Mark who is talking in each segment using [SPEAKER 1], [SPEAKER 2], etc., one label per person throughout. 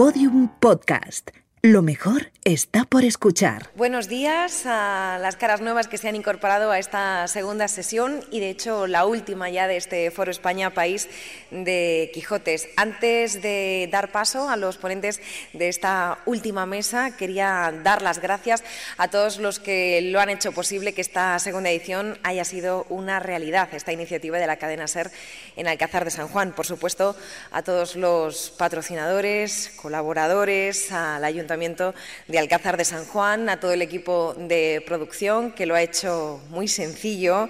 [SPEAKER 1] Podium Podcast. Lo mejor está por escuchar.
[SPEAKER 2] Buenos días a las caras nuevas que se han incorporado a esta segunda sesión y de hecho la última ya de este Foro España País de Quijotes. Antes de dar paso a los ponentes de esta última mesa, quería dar las gracias a todos los que lo han hecho posible que esta segunda edición haya sido una realidad, esta iniciativa de la cadena SER en Alcázar de San Juan. Por supuesto, a todos los patrocinadores, colaboradores, al Ayuntamiento de Alcázar de San Juan, a todo el equipo de producción que lo ha hecho muy sencillo,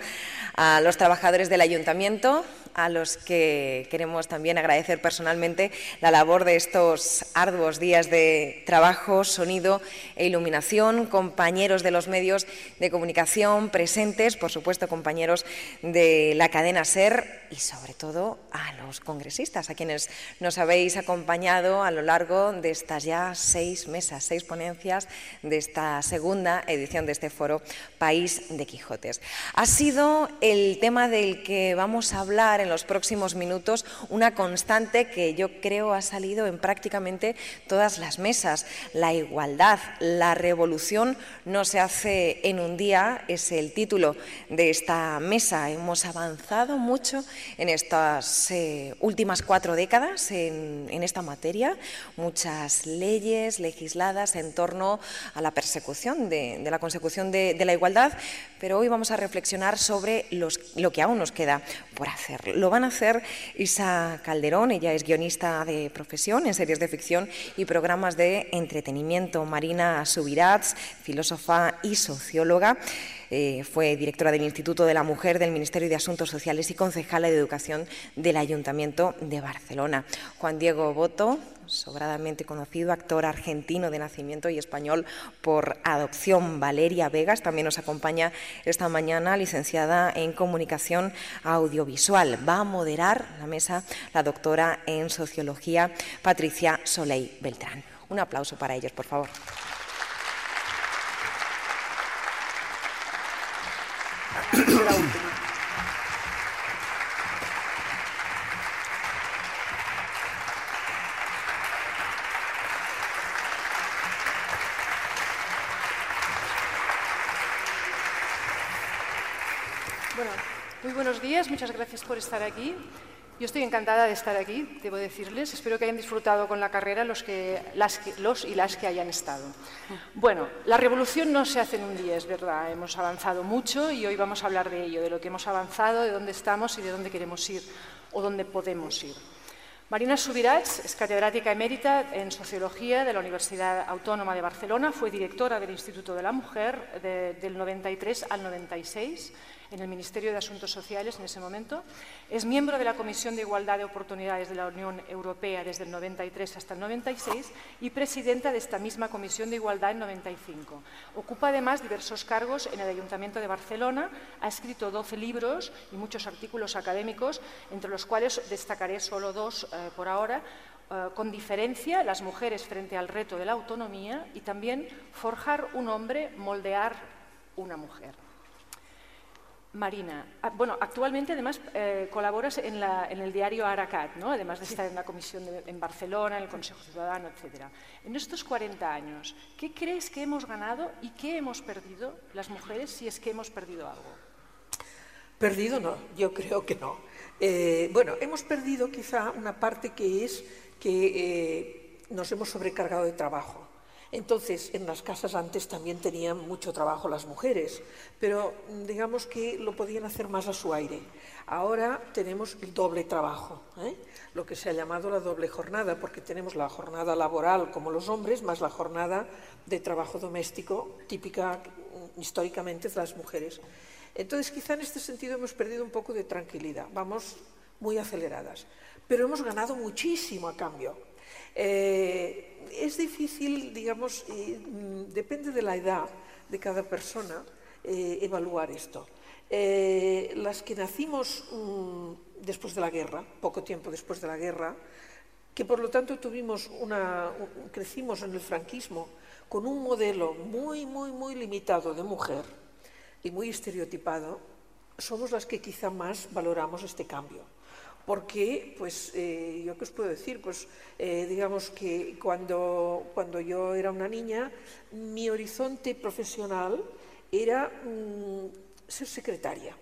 [SPEAKER 2] a los trabajadores del ayuntamiento, a los que queremos también agradecer personalmente la labor de estos arduos días de trabajo, sonido e iluminación, compañeros de los medios de comunicación presentes, por supuesto compañeros de la cadena SER y sobre todo a los congresistas, a quienes nos habéis acompañado a lo largo de estas ya seis mesas, seis ponencias de esta segunda edición de este foro País de Quijotes. Ha sido el tema del que vamos a hablar en los próximos minutos una constante que yo creo ha salido en prácticamente todas las mesas. La igualdad, la revolución no se hace en un día, es el título de esta mesa. Hemos avanzado mucho en estas eh, últimas cuatro décadas en, esta materia, muchas leyes legisladas en torno a la persecución de, la consecución de, la igualdad, pero hoy vamos a reflexionar sobre lo que aún nos queda por hacer. Lo van a hacer Isa Calderón, ella es guionista de profesión en series de ficción y programas de entretenimiento. Marina Subirats, filósofa y socióloga. Eh, fue directora del Instituto de la Mujer del Ministerio de Asuntos Sociales y concejala de Educación del Ayuntamiento de Barcelona. Juan Diego Boto, sobradamente conocido, actor argentino de nacimiento y español por adopción. Valeria Vegas también nos acompaña esta mañana, licenciada en Comunicación Audiovisual. Va a moderar la mesa la doctora en Sociología Patricia Soleil Beltrán. Un aplauso para ellos, por favor.
[SPEAKER 3] Bueno, muy buenos días, muchas gracias por estar aquí. Yo estoy encantada de estar aquí, debo decirles. Espero que hayan disfrutado con la carrera los, que, los y las que hayan estado. Bueno, la revolución no se hace en un día, es verdad. Hemos avanzado mucho y hoy vamos a hablar de ello, de lo que hemos avanzado, de dónde estamos y de dónde queremos ir o dónde podemos ir. Marina Subirats es catedrática emérita en Sociología de la Universidad Autónoma de Barcelona, fue directora del Instituto de la Mujer del 93 al 96 en el Ministerio de Asuntos Sociales en ese momento. Es miembro de la Comisión de Igualdad de Oportunidades de la Unión Europea desde el 93 hasta el 96 y presidenta de esta misma Comisión de Igualdad en 95. Ocupa además diversos cargos en el Ayuntamiento de Barcelona, ha escrito 12 libros y muchos artículos académicos, entre los cuales destacaré solo dos eh, por ahora. Eh, con diferencia, las mujeres frente al reto de la autonomía y también forjar un hombre, moldear una mujer. Marina, ah, bueno, actualmente además eh, colaboras en, el diario Aracat, ¿no? además de estar en la comisión en Barcelona, en el Consejo Ciudadano, etc. En estos 40 años, ¿qué crees que hemos ganado y qué hemos perdido las mujeres si es que hemos perdido algo?
[SPEAKER 4] Perdido no, yo creo que no. Eh, bueno, hemos perdido quizá una parte que es que eh, nos hemos sobrecargado de trabajo. Entonces, en las casas antes también tenían mucho trabajo las mujeres, pero mm, digamos que lo podían hacer más a su aire. Ahora tenemos el doble trabajo, ¿eh? lo que se ha llamado la doble jornada, porque tenemos la jornada laboral como los hombres, más la jornada de trabajo doméstico típica mm, históricamente de las mujeres. Entonces, quizá en este sentido hemos perdido un poco de tranquilidad, vamos muy aceleradas, pero hemos ganado muchísimo a cambio. Eh, es difícil, digamos, mm, depende de la edad de cada persona, eh, evaluar esto. Eh, las que nacimos mm, después de la guerra, poco tiempo después de la guerra, que por lo tanto tuvimos una, crecimos en el franquismo con un modelo muy, muy, muy limitado de mujer y muy estereotipado, somos las que quizá más valoramos este cambio porque, pues, eh, yo qué os puedo decir, pues, eh, digamos que cuando, cuando yo era una niña, mi horizonte profesional era mm, ser secretaria.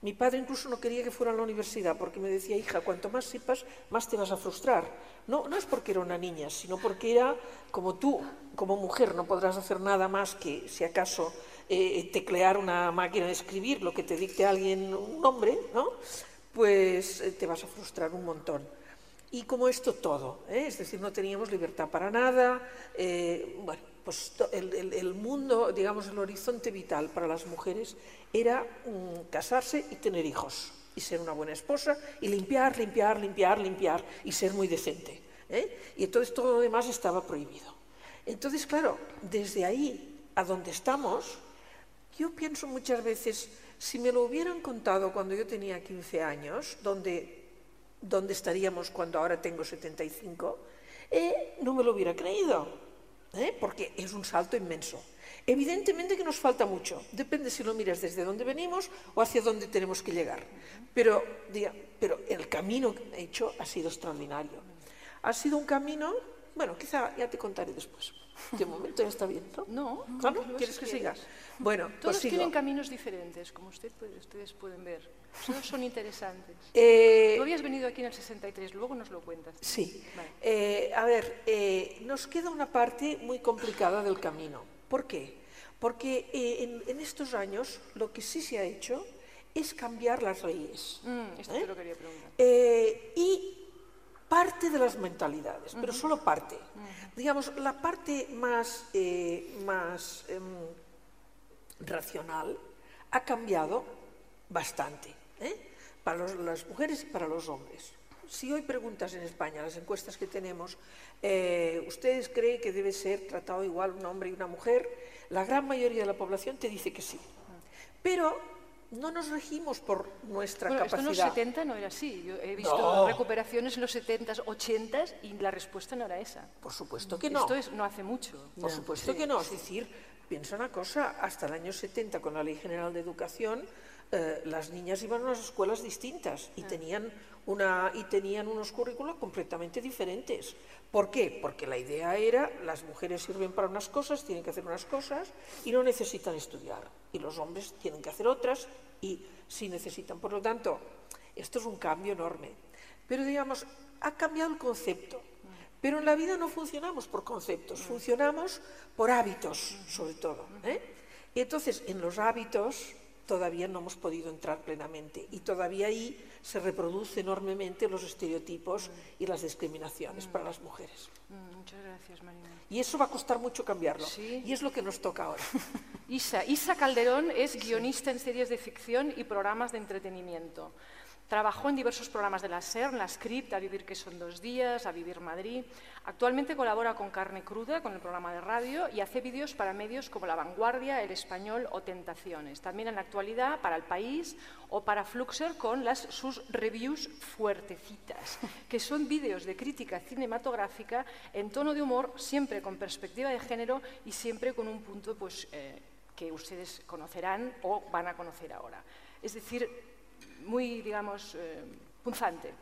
[SPEAKER 4] Mi padre incluso no quería que fuera a la universidad porque me decía, hija, cuanto más sepas, más te vas a frustrar. No, no es porque era una niña, sino porque era como tú, como mujer, no podrás hacer nada más que, si acaso, eh, teclear una máquina de escribir, lo que te dicte alguien un nombre, ¿no? Pues eh, te vas a frustrar un montón. Y como esto todo, ¿eh? es decir, no teníamos libertad para nada, bueno, pues el, el, mundo, digamos, el horizonte vital para las mujeres era mm, casarse y tener hijos, y ser una buena esposa, y limpiar, limpiar, limpiar, limpiar, y ser muy decente. Y entonces todo lo demás estaba prohibido. Entonces, claro, desde ahí a donde estamos, yo pienso muchas veces, si me lo hubieran contado cuando yo tenía 15 años, ¿dónde, dónde estaríamos cuando ahora tengo 75? Eh, no me lo hubiera creído, ¿eh? porque es un salto inmenso. Evidentemente que nos falta mucho, depende si lo miras desde dónde venimos o hacia dónde tenemos que llegar, pero, pero el camino hecho ha sido extraordinario. Ha sido un camino, bueno, quizá ya te contaré después. De momento ya está bien, ¿no?
[SPEAKER 3] No.
[SPEAKER 4] ¿Quieres que sigas? Bueno,
[SPEAKER 3] Todos pues tienen caminos diferentes, como usted ustedes pueden ver. Todos son interesantes.
[SPEAKER 4] Eh,
[SPEAKER 3] Tú habías venido aquí en el 63, luego nos lo cuentas.
[SPEAKER 4] Sí. Eh, a ver, eh, nos queda una parte muy complicada del camino. ¿Por qué? Porque en, en, estos años lo que sí se ha hecho es cambiar las leyes.
[SPEAKER 3] Mm, esto te lo quería preguntar.
[SPEAKER 4] y parte de las mentalidades, pero solo parte. Digamos, la parte más, eh, más em, racional ha cambiado bastante ¿eh? para las mujeres y para los hombres. Si hoy preguntas en España, las encuestas que tenemos, eh, ¿ustedes creen que debe ser tratado igual un hombre y una mujer? La gran mayoría de la población te dice que sí. Pero no nos regimos por nuestra
[SPEAKER 3] bueno,
[SPEAKER 4] capacidad.
[SPEAKER 3] Esto en los 70 no era así. Yo he visto recuperaciones en los 70, 80 y la respuesta no era esa.
[SPEAKER 4] Por supuesto que no.
[SPEAKER 3] Esto es no hace mucho.
[SPEAKER 4] Por supuesto que no. Es decir, piensa una cosa, hasta el año 70 con la Ley General de Educación eh, las niñas iban a unas escuelas distintas y tenían, una, y tenían unos currículos completamente diferentes. ¿Por qué? Porque la idea era las mujeres sirven para unas cosas, tienen que hacer unas cosas y no necesitan estudiar. Y los hombres tienen que hacer otras y sí necesitan. Por lo tanto, esto es un cambio enorme. Pero digamos, ha cambiado el concepto. Pero en la vida no funcionamos por conceptos, funcionamos por hábitos, sobre todo. ¿eh? Y entonces, en los hábitos todavía no hemos podido entrar plenamente y todavía ahí se reproducen enormemente los estereotipos y las discriminaciones para las mujeres.
[SPEAKER 3] Mm, muchas gracias, Marina.
[SPEAKER 4] Y eso va a costar mucho cambiarlo. Y es lo que nos toca ahora.
[SPEAKER 3] Isa, Isa Calderón es guionista en series de ficción y programas de entretenimiento. Trabajó en diversos programas de la SER, la Script, A Vivir que son dos días, A Vivir Madrid. Actualmente colabora con Carne Cruda, con el programa de radio, y hace vídeos para medios como La Vanguardia, El Español o Tentaciones. También en la actualidad para El País o para Fluxer con las, sus reviews fuertecitas, que son vídeos de crítica cinematográfica en tono de humor, siempre con perspectiva de género y siempre con un punto pues, eh, que ustedes conocerán o van a conocer ahora. Es decir, muy, digamos, eh, punzante.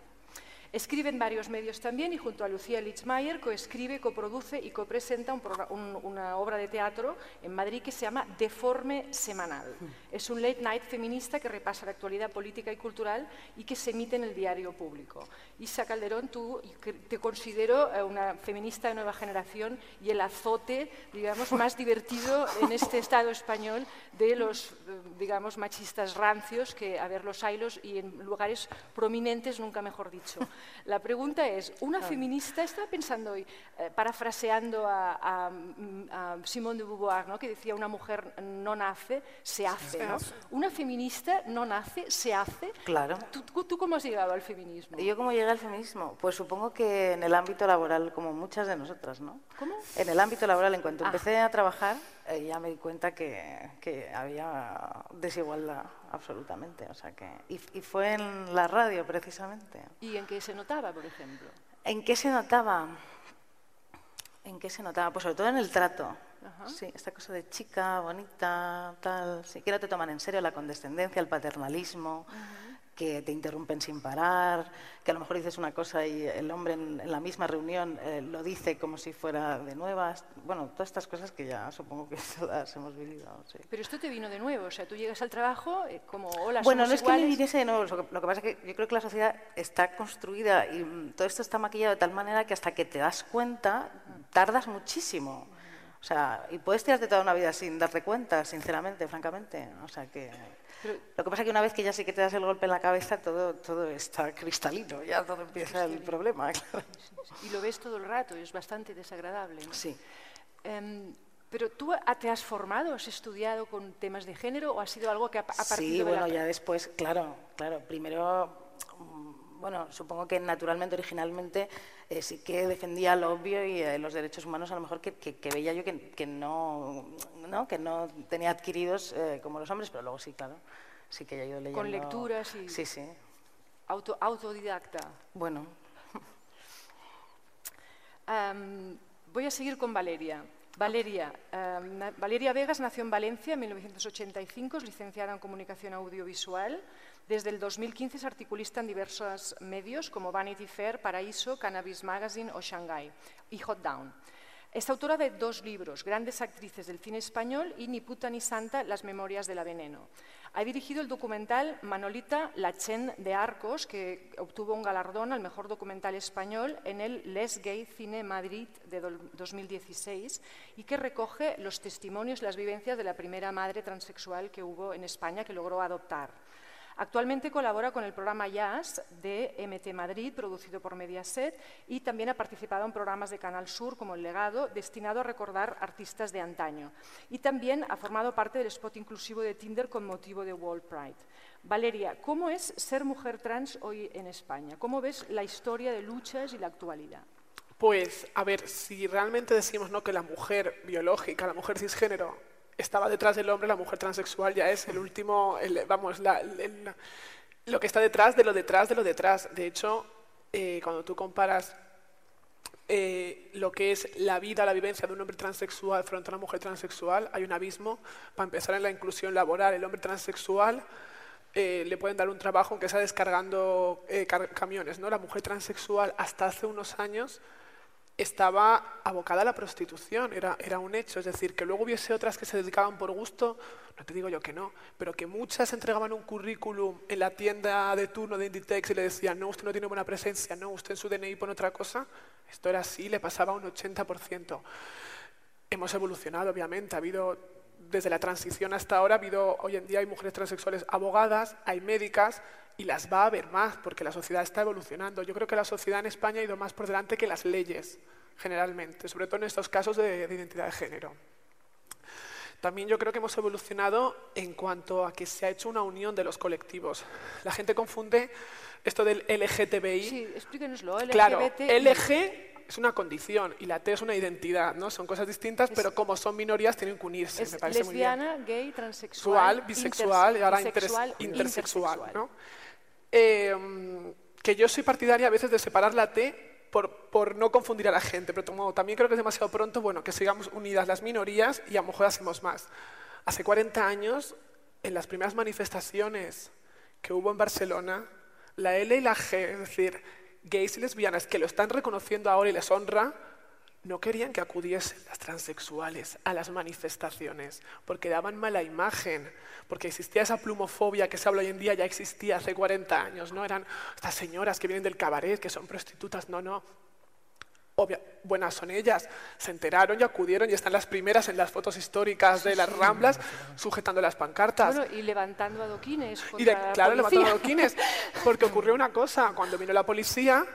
[SPEAKER 3] Escribe en varios medios también y junto a Lucía Lichmayer coescribe, coproduce y copresenta una obra de teatro en Madrid que se llama Deforme Semanal. Es un late night feminista que repasa la actualidad política y cultural y que se emite en el diario público. Isa Calderón, tú te considero eh, una feminista de nueva generación y el azote, digamos, más divertido en este Estado español de los, eh, digamos, machistas rancios que, a ver, los hilos y en lugares prominentes, nunca mejor dicho. La pregunta es, una feminista, estaba pensando hoy, eh, parafraseando a, Simone de Beauvoir, ¿no? que decía, una mujer no nace, se hace. ¿no? Una feminista no nace, se hace.
[SPEAKER 5] Claro.
[SPEAKER 3] ¿Tú, cómo has llegado al feminismo?
[SPEAKER 5] ¿Yo cómo llegué al feminismo? Pues supongo que en el ámbito laboral, como muchas de nosotras, ¿no?
[SPEAKER 3] ¿Cómo?
[SPEAKER 5] En el ámbito laboral, en cuanto ah. empecé a trabajar, eh, ya me di cuenta que, que había desigualdad absolutamente. O sea que, y, fue en la radio, precisamente.
[SPEAKER 3] ¿Y en qué se notaba, por ejemplo?
[SPEAKER 5] ¿En qué se notaba? ¿En qué se notaba? Pues sobre todo en el trato. Sí, esta cosa de chica, bonita, tal. No te toman en serio la condescendencia, el paternalismo. Que te interrumpen sin parar, que a lo mejor dices una cosa y el hombre en, la misma reunión eh, lo dice como si fuera de nuevas. Bueno, todas estas cosas que ya supongo que todas hemos vivido.
[SPEAKER 3] Pero esto te vino de nuevo, o sea, tú llegas al trabajo eh, como hola,
[SPEAKER 5] Bueno, no
[SPEAKER 3] es
[SPEAKER 5] que me viniese de nuevo, lo que, pasa es que yo creo que la sociedad está construida y mm, todo esto está maquillado de tal manera que hasta que te das cuenta tardas muchísimo. O sea, y puedes tirarte toda una vida sin darte cuenta, sinceramente, francamente. O sea que lo que pasa es que una vez que ya sí que te das el golpe en la cabeza, todo, todo está cristalino, ya todo empieza el problema.
[SPEAKER 3] Y lo ves todo el rato, es bastante desagradable.
[SPEAKER 5] Sí.
[SPEAKER 3] Em, pero tú te has formado, has estudiado con temas de género o ha sido algo que ha, partido
[SPEAKER 5] Sí, bueno, ya después, claro, claro. Primero, mm, bueno, supongo que naturalmente, originalmente, eh, sí que defendía lo obvio y eh, los derechos humanos a lo mejor que, que, veía yo que, que no, ¿no? que no tenía adquiridos eh, como los hombres, pero luego sí, claro, sí que he ido leyendo.
[SPEAKER 3] Con lecturas y...
[SPEAKER 5] Sí, sí.
[SPEAKER 3] Auto, autodidacta.
[SPEAKER 5] Bueno.
[SPEAKER 3] voy a seguir con Valeria. Valeria, Valeria Vegas nació en Valencia en 1985, es licenciada en Comunicación Audiovisual. Desde el 2015 es articulista en diversos medios como Vanity Fair, Paraíso, Cannabis Magazine o Shanghai y Hot Down. Es autora de dos libros, Grandes actrices del cine español y Ni puta ni santa, Las memorias de la veneno. Ha dirigido el documental Manolita La Chen de Arcos, que obtuvo un galardón al mejor documental español en el Les Gay Cine Madrid de 2016 y que recoge los testimonios, las vivencias de la primera madre transexual que hubo en España que logró adoptar. Actualmente colabora con el programa Jazz de MT Madrid, producido por Mediaset, y también ha participado en programas de Canal Sur como El Legado, destinado a recordar artistas de antaño. Y también ha formado parte del spot inclusivo de Tinder con motivo de World Pride. Valeria, ¿cómo es ser mujer trans hoy en España? ¿Cómo ves la historia de luchas y la actualidad?
[SPEAKER 6] Pues, a ver, si realmente decimos ¿no? que la mujer biológica, la mujer cisgénero, estaba detrás del hombre, la mujer transexual ya es el último, vamos, lo que está detrás de lo detrás de lo detrás. De hecho, eh, cuando tú comparas eh, lo que es la vida, la vivencia de un hombre transexual frente a una mujer transexual, hay un abismo. Para empezar en la inclusión laboral, el hombre transexual eh, le pueden dar un trabajo aunque sea descargando camiones. ¿no? La mujer transexual hasta hace unos años estaba abocada a la prostitución, era, era un hecho. Es decir, que luego hubiese otras que se dedicaban por gusto, no te digo yo que no, pero que muchas entregaban un currículum en la tienda de turno de Inditex y le decían, no, usted no tiene buena presencia, no, usted en su DNI pone otra cosa. Esto era así, le pasaba un 80%. Hemos evolucionado, obviamente, ha habido desde la transición hasta ahora, ha habido, hoy en día hay mujeres transexuales abogadas, hay médicas, y las va a haber más porque la sociedad está evolucionando. Yo creo que la sociedad en España ha ido más por delante que las leyes, generalmente, sobre todo en estos casos de, identidad de género. También yo creo que hemos evolucionado en cuanto a que se ha hecho una unión de los colectivos. La gente confunde esto del LGTBI.
[SPEAKER 3] Sí, explíquenoslo.
[SPEAKER 6] Claro, LG es una condición y la T es una identidad, ¿no? Son cosas distintas, pero como son minorías tienen que unirse.
[SPEAKER 3] Es
[SPEAKER 6] me parece
[SPEAKER 3] lesbiana,
[SPEAKER 6] muy bien.
[SPEAKER 3] gay, transexual,
[SPEAKER 6] bisexual y ahora intersexual, ¿no? Em, que yo soy partidaria a veces de separar la T por, por, no confundir a la gente, pero también creo que es demasiado pronto bueno, que sigamos unidas las minorías y a lo mejor hacemos más. Hace 40 años, en las primeras manifestaciones que hubo en Barcelona, la L y la G, es decir, gays y lesbianas que lo están reconociendo ahora y les honra, no querían que acudiesen las transexuales a las manifestaciones, porque daban mala imagen, porque existía esa plumofobia que se habla hoy en día, ya existía hace 40 años, ¿no? Eran estas señoras que vienen del cabaret, que son prostitutas, no, no. Obvia, buenas son ellas, se enteraron y acudieron y están las primeras en las fotos históricas de las Ramblas sujetando las pancartas.
[SPEAKER 3] Bueno, y levantando adoquines.
[SPEAKER 6] Y claro, levantando adoquines, porque ocurrió una cosa, cuando vino la policía,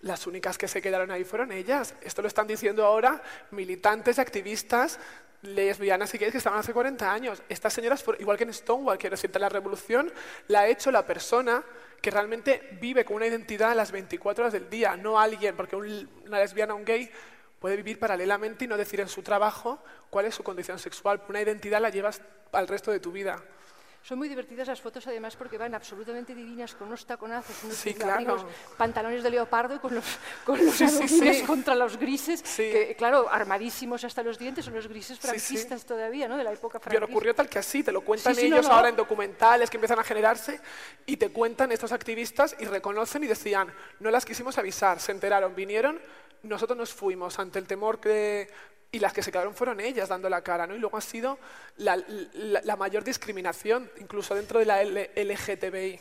[SPEAKER 6] las únicas que se quedaron ahí fueron ellas. Esto lo están diciendo ahora militantes activistas lesbianas y gays que estaban hace 40 años. Estas señoras, igual que en Stonewall, quiero decirte, la revolución la ha hecho la persona que realmente vive con una identidad a las 24 horas del día, no alguien, porque una lesbiana o un gay puede vivir paralelamente y no decir en su trabajo cuál es su condición sexual. Una identidad la llevas al resto de tu vida.
[SPEAKER 3] Son muy divertidas las fotos además porque van absolutamente divinas con unos taconazos, unos
[SPEAKER 6] Sí, claro.
[SPEAKER 3] pantalones de leopardo y con los, con los
[SPEAKER 6] Sí, sí,
[SPEAKER 3] contra los grises,
[SPEAKER 6] Sí.
[SPEAKER 3] que claro, armadísimos hasta los dientes, son los grises franquistas todavía, ¿no? De la época
[SPEAKER 6] Pero
[SPEAKER 3] franquista.
[SPEAKER 6] ocurrió tal que así, te lo cuentan
[SPEAKER 3] no,
[SPEAKER 6] ellos
[SPEAKER 3] no.
[SPEAKER 6] ahora en documentales que empiezan a generarse y te cuentan estos activistas y reconocen y decían, no las quisimos avisar, se enteraron, vinieron, nosotros nos fuimos ante el temor que... Y las que se quedaron fueron ellas dando la cara, ¿no? Y luego ha sido la, la- la mayor discriminación, incluso dentro de la L- LGTBI.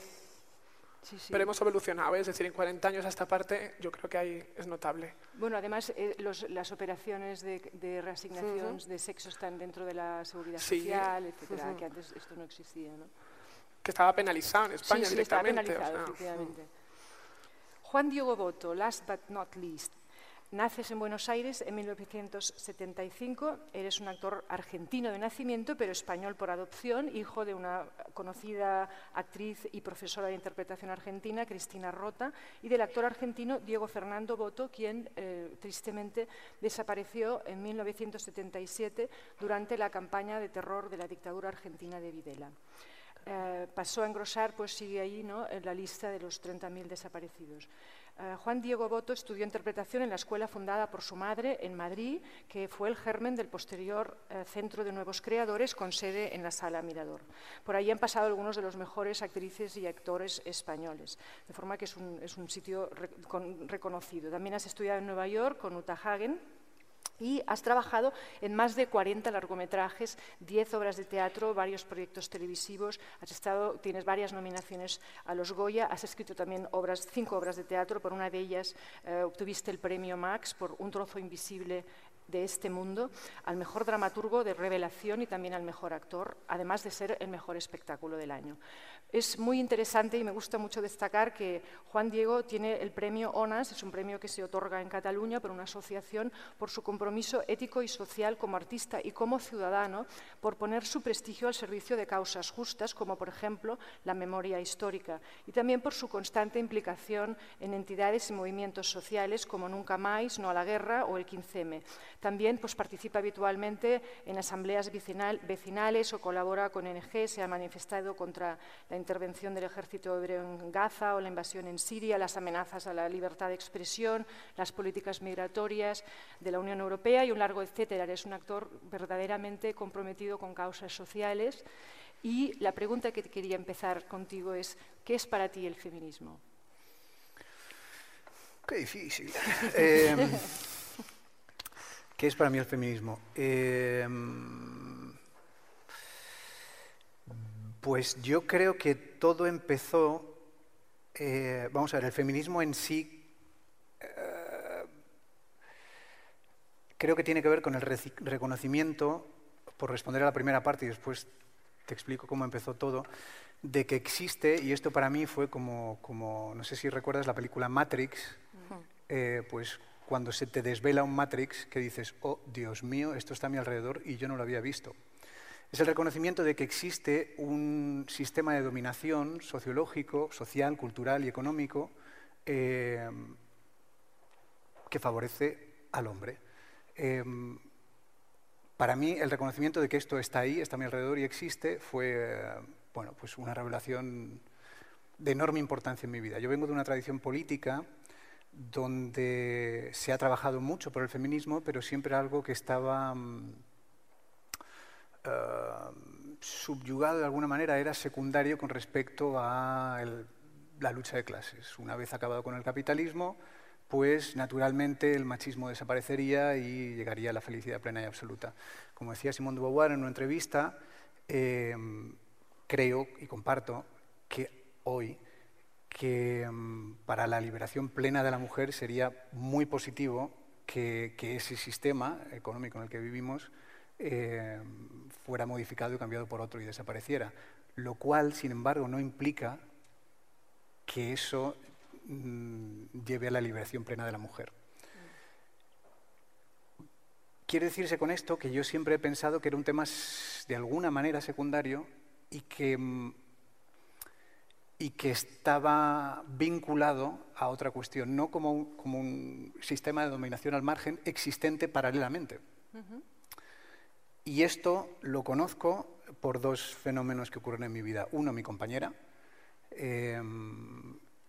[SPEAKER 3] Sí, sí.
[SPEAKER 6] Pero hemos evolucionado, ¿eh? es decir, en 40 años a esta parte yo creo que ahí es notable.
[SPEAKER 3] Bueno, además, eh, los- las operaciones de, de reasignación de sexo están dentro de la seguridad
[SPEAKER 6] Sí.
[SPEAKER 3] social, etcétera, que antes esto no existía, ¿no?
[SPEAKER 6] Que estaba penalizado en España directamente. o.
[SPEAKER 3] Juan Diego Boto, last but not least. Naces en Buenos Aires en 1975. Eres un actor argentino de nacimiento, pero español por adopción, hijo de una conocida actriz y profesora de interpretación argentina, Cristina Rota, y del actor argentino Diego Fernando Boto, quien eh, tristemente desapareció en 1977 durante la campaña de terror de la dictadura argentina de Videla. Eh, pasó a engrosar, pues sigue ahí ¿no? en la lista de los 30.000 desaparecidos. Eh, Juan Diego Boto estudió interpretación en la escuela fundada por su madre en Madrid, que fue el germen del posterior eh, Centro de Nuevos Creadores con sede en la Sala Mirador. Por ahí han pasado algunos de los mejores actrices y actores españoles, de forma que es un, sitio re- con- reconocido. También has estudiado en Nueva York con Uta Hagen, y has trabajado en más de 40 largometrajes, 10 obras de teatro, varios proyectos televisivos, has estado, tienes varias nominaciones a los Goya, has escrito también obras, cinco obras de teatro, por una de ellas eh, obtuviste el premio Max por Un trozo invisible de este mundo, al mejor dramaturgo de revelación y también al mejor actor, además de ser el mejor espectáculo del año. Es muy interesante y me gusta mucho destacar que Juan Diego tiene el premio ONAS, es un premio que se otorga en Cataluña por una asociación por su compromiso ético y social como artista y como ciudadano, por poner su prestigio al servicio de causas justas, como por ejemplo la memoria histórica, y también por su constante implicación en entidades y movimientos sociales como Nunca Más, No a la Guerra o el 15M. También pues, participa habitualmente en asambleas vecinal- vecinales o colabora con ONG, se ha manifestado contra la intervención del ejército hebreo en Gaza o la invasión en Siria, las amenazas a la libertad de expresión, las políticas migratorias de la Unión Europea y un largo etcétera. Es un actor verdaderamente comprometido con causas sociales. Y la pregunta que quería empezar contigo es, ¿qué es para ti el feminismo?
[SPEAKER 7] Qué difícil. Eh, ¿Qué es para mí el feminismo? Eh, pues yo creo que todo empezó, eh, vamos a ver, el feminismo en sí eh, creo que tiene que ver con el reconocimiento, por responder a la primera parte y después te explico cómo empezó todo, de que existe, y esto para mí fue como, como no sé si recuerdas la película Matrix, eh, pues cuando se te desvela un Matrix que dices, oh Dios mío, esto está a mi alrededor y yo no lo había visto. Es el reconocimiento de que existe un sistema de dominación sociológico, social, cultural y económico eh, que favorece al hombre. Eh, para mí, el reconocimiento de que esto está ahí, está a mi alrededor y existe, fue bueno, pues una revelación de enorme importancia en mi vida. Yo vengo de una tradición política donde se ha trabajado mucho por el feminismo, pero siempre algo que estaba mm, eh, subyugado de alguna manera, era secundario con respecto a la lucha de clases. Una vez acabado con el capitalismo, pues naturalmente el machismo desaparecería y llegaría la felicidad plena y absoluta. Como decía Simone de en una entrevista, eh, creo y comparto que hoy que mm, para la liberación plena de la mujer sería muy positivo que, ese sistema económico en el que vivimos eh, fuera modificado y cambiado por otro y desapareciera. Lo cual, sin embargo, no implica que eso mm, lleve a la liberación plena de la mujer. Quiere decirse con esto que yo siempre he pensado que era un tema de alguna manera secundario y que, mm, y que estaba vinculado a otra cuestión, no como un, como un sistema de dominación al margen existente paralelamente. Y esto lo conozco por dos fenómenos que ocurren en mi vida. Uno, mi compañera, eh,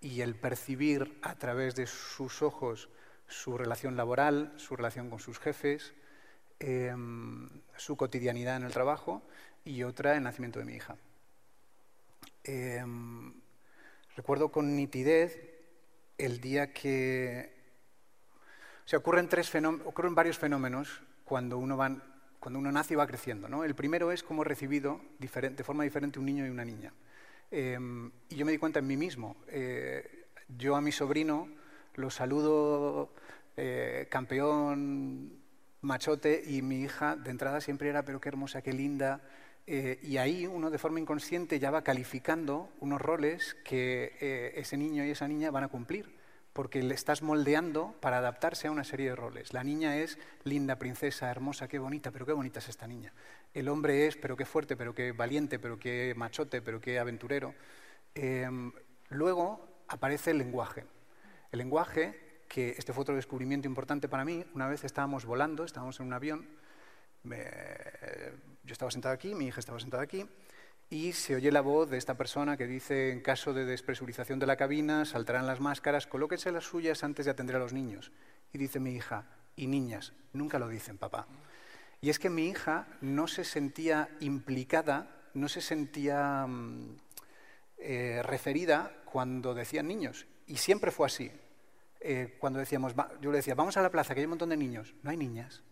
[SPEAKER 7] y el percibir a través de sus ojos su relación laboral, su relación con sus jefes, eh, su cotidianidad en el trabajo, y otra, el nacimiento de mi hija. Recuerdo con nitidez el día que... O ocurren, tres ocurren varios fenómenos cuando uno, cuando uno nace y va creciendo. ¿no? El primero es cómo he recibido de forma diferente un niño y una niña. Em, y yo me di cuenta en mí mismo. Eh, yo a mi sobrino lo saludo eh, campeón, machote, y mi hija de entrada siempre era, pero qué hermosa, qué linda. Eh, y ahí uno de forma inconsciente ya va calificando unos roles que ese niño y esa niña van a cumplir porque le estás moldeando para adaptarse a una serie de roles. La niña es linda, princesa, hermosa, qué bonita, pero qué bonita es esta niña. El hombre es, pero qué fuerte, pero qué valiente, pero qué machote, pero qué aventurero. Em, luego aparece el lenguaje. El lenguaje, que este fue otro descubrimiento importante para mí, una vez estábamos volando, estábamos en un avión, yo estaba sentado aquí, mi hija estaba sentada aquí, y se oye la voz de esta persona que dice, en caso de despresurización de la cabina, saltarán las máscaras, colóquense las suyas antes de atender a los niños. Y dice mi hija, y niñas, nunca lo dicen, papá. Y es que mi hija no se sentía implicada, no se sentía mm, eh, referida cuando decían niños. Y siempre fue así. Eh, cuando decíamos, yo le decía, vamos a la plaza, que hay un montón de niños. No hay niñas.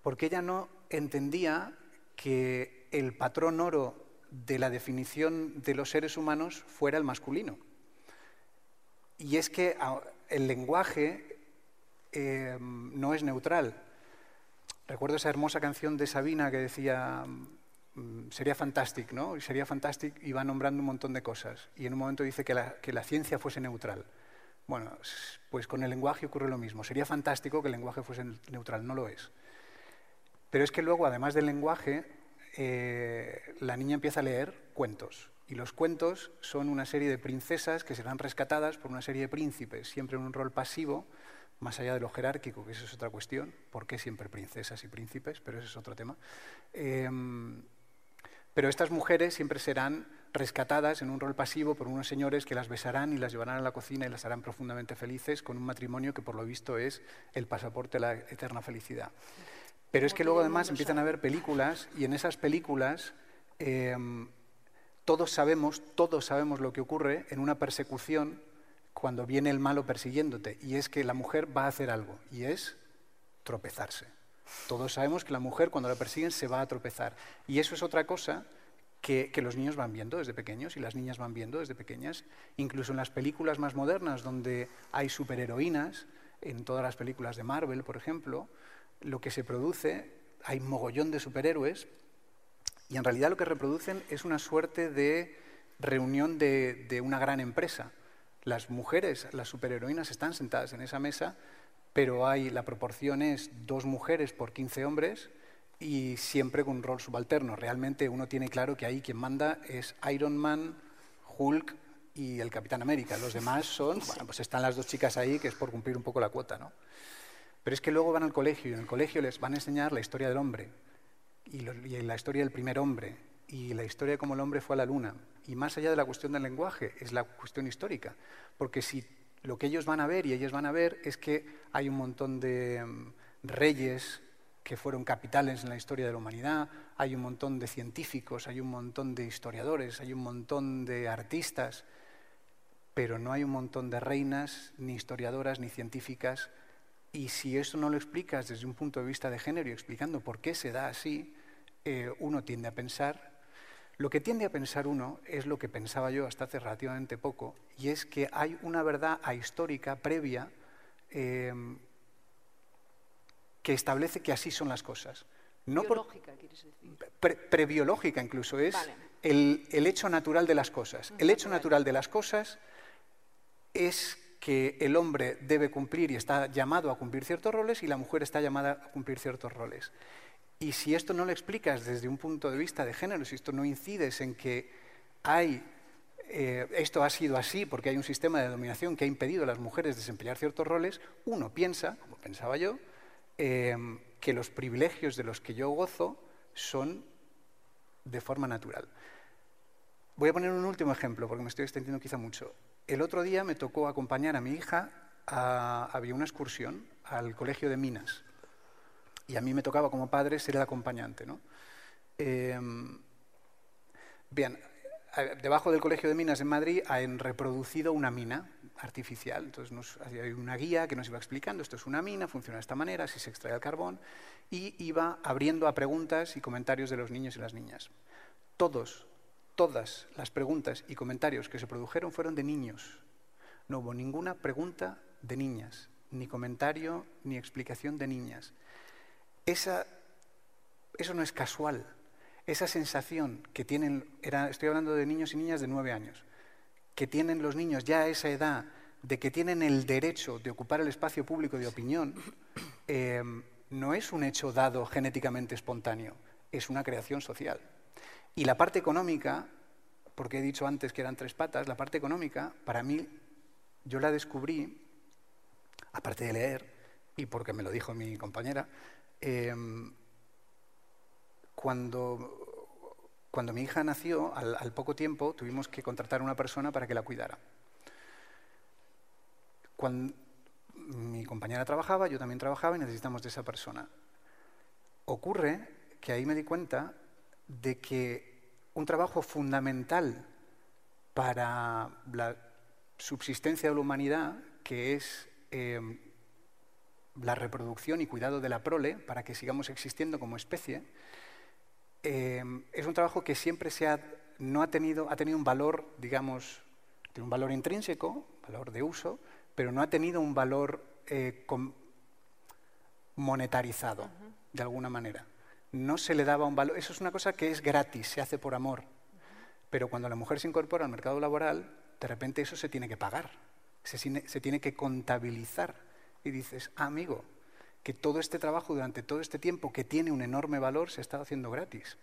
[SPEAKER 7] Porque ella no entendía que el patrón oro de la definición de los seres humanos fuera el masculino. Y es que el lenguaje eh, no es neutral. Recuerdo esa hermosa canción de Sabina que decía, mm, sería fantástico, ¿no? Sería fantástico y va nombrando un montón de cosas. Y en un momento dice que la, que la ciencia fuese neutral. Bueno, pues con el lenguaje ocurre lo mismo. Sería fantástico que el lenguaje fuese neutral, no lo es. Pero es que luego, además del lenguaje, eh, la niña empieza a leer cuentos. Y los cuentos son una serie de princesas que serán rescatadas por una serie de príncipes, siempre en un rol pasivo, más allá de lo jerárquico, que eso es otra cuestión, por qué siempre princesas y príncipes, pero ese es otro tema. Em, pero estas mujeres siempre serán rescatadas en un rol pasivo por unos señores que las besarán y las llevarán a la cocina y las harán profundamente felices con un matrimonio que por lo visto es el pasaporte a la eterna felicidad. Pero es que luego además empiezan a ver películas y en esas películas em, todos sabemos, todos sabemos lo que ocurre en una persecución cuando viene el malo persiguiéndote. Y es que la mujer va a hacer algo y es tropezarse. Todos sabemos que la mujer cuando la persiguen se va a tropezar. Y eso es otra cosa que, que, los niños van viendo desde pequeños y las niñas van viendo desde pequeñas, incluso en las películas más modernas donde hay superheroínas, en todas las películas de Marvel, por ejemplo, lo que se produce, hay mogollón de superhéroes, y en realidad lo que reproducen es una suerte de reunión de, una gran empresa. Las mujeres, las superheroínas están sentadas en esa mesa, pero hay, la proporción es dos mujeres por 15 hombres y siempre con un rol subalterno. Realmente uno tiene claro que ahí quien manda es Iron Man, Hulk y el Capitán América. Los demás son, bueno, pues están las dos chicas ahí, que es por cumplir un poco la cuota, ¿no? Pero es que luego van al colegio y en el colegio les van a enseñar la historia del hombre y, la historia del primer hombre y la historia de cómo el hombre fue a la luna. Y más allá de la cuestión del lenguaje, es la cuestión histórica. Porque si lo que ellos van a ver y ellos van a ver es que hay un montón de mm, reyes que fueron capitales en la historia de la humanidad, hay un montón de científicos, hay un montón de historiadores, hay un montón de artistas, pero no hay un montón de reinas, ni historiadoras, ni científicas y si eso no lo explicas desde un punto de vista de género y explicando por qué se da así, eh, uno tiende a pensar, lo que tiende a pensar uno es lo que pensaba yo hasta hace relativamente poco, y es que hay una verdad ahistórica previa eh, que establece que así son las cosas.
[SPEAKER 3] No biológica, quieres decir.
[SPEAKER 7] prebiológica incluso, es el, el, hecho natural de las cosas. El hecho natural de las cosas es que el hombre debe cumplir y está llamado a cumplir ciertos roles y la mujer está llamada a cumplir ciertos roles. Y si esto no lo explicas desde un punto de vista de género, si esto no incides en que hay, eh, esto ha sido así porque hay un sistema de dominación que ha impedido a las mujeres desempeñar ciertos roles, uno piensa, como pensaba yo, eh, que los privilegios de los que yo gozo son de forma natural. Voy a poner un último ejemplo, porque me estoy extendiendo quizá mucho. El otro día me tocó acompañar a mi hija, a, había una excursión al colegio de Minas, y a mí me tocaba como padre ser el acompañante. ¿no? Em, bien, debajo del Colegio de Minas en Madrid han reproducido una mina artificial. Entonces nos, una guía que nos iba explicando, esto es una mina, funciona de esta manera, así se extrae el carbón, y iba abriendo a preguntas y comentarios de los niños y las niñas. Todos, todas las preguntas y comentarios que se produjeron fueron de niños. No hubo ninguna pregunta de niñas, ni comentario ni explicación de niñas. Esa, eso no es casual esa sensación que tienen, estoy hablando de niños y niñas de nueve años, que tienen los niños ya a esa edad de que tienen el derecho de ocupar el espacio público de opinión, eh, no es un hecho dado genéticamente espontáneo, es una creación social. Y la parte económica, porque he dicho antes que eran tres patas, la parte económica, para mí, yo la descubrí, aparte de leer, y porque me lo dijo mi compañera, eh, cuando, cuando mi hija nació, al, poco tiempo tuvimos que contratar a una persona para que la cuidara. Cuando mi compañera trabajaba, yo también trabajaba y necesitamos de esa persona. Ocurre que ahí me di cuenta de que un trabajo fundamental para la subsistencia de la humanidad, que es eh, la reproducción y cuidado de la prole, para que sigamos existiendo como especie, Em, es un trabajo que siempre se ha, no ha tenido, ha tenido un valor, digamos, un valor intrínseco, valor de uso, pero no ha tenido un valor eh, monetarizado, de alguna manera. No se le daba un valor. Eso es una cosa que es gratis, se hace por amor. Pero cuando la mujer se incorpora al mercado laboral, de repente eso se tiene que pagar, se, se tiene que contabilizar. Y dices, ah, amigo, que todo este trabajo durante todo este tiempo, que tiene un enorme valor, se estado haciendo gratis.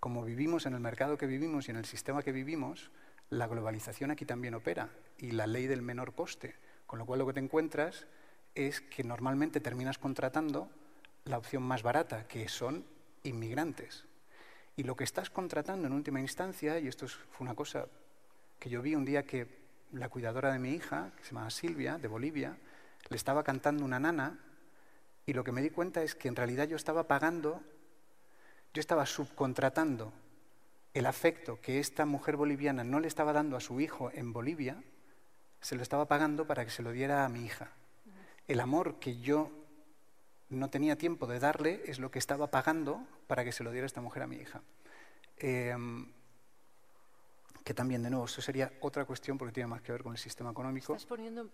[SPEAKER 7] Como vivimos en el mercado que vivimos y en el sistema que vivimos, la globalización aquí también opera y la ley del menor coste. Con lo cual lo que te encuentras es que normalmente terminas contratando la opción más barata, que son inmigrantes. Y lo que estás contratando en última instancia, y esto fue una cosa que yo vi un día que la cuidadora de mi hija, que se llama Silvia, de Bolivia, le estaba cantando una nana y lo que me di cuenta es que en realidad yo estaba pagando, yo estaba subcontratando el afecto que esta mujer boliviana no le estaba dando a su hijo en Bolivia, se lo estaba pagando para que se lo diera a mi hija. El amor que yo no tenía tiempo de darle es lo que estaba pagando para que se lo diera esta mujer a mi hija. Em, que también, de nuevo, eso sería otra cuestión porque tiene más que ver con el sistema económico.
[SPEAKER 3] Estás poniendo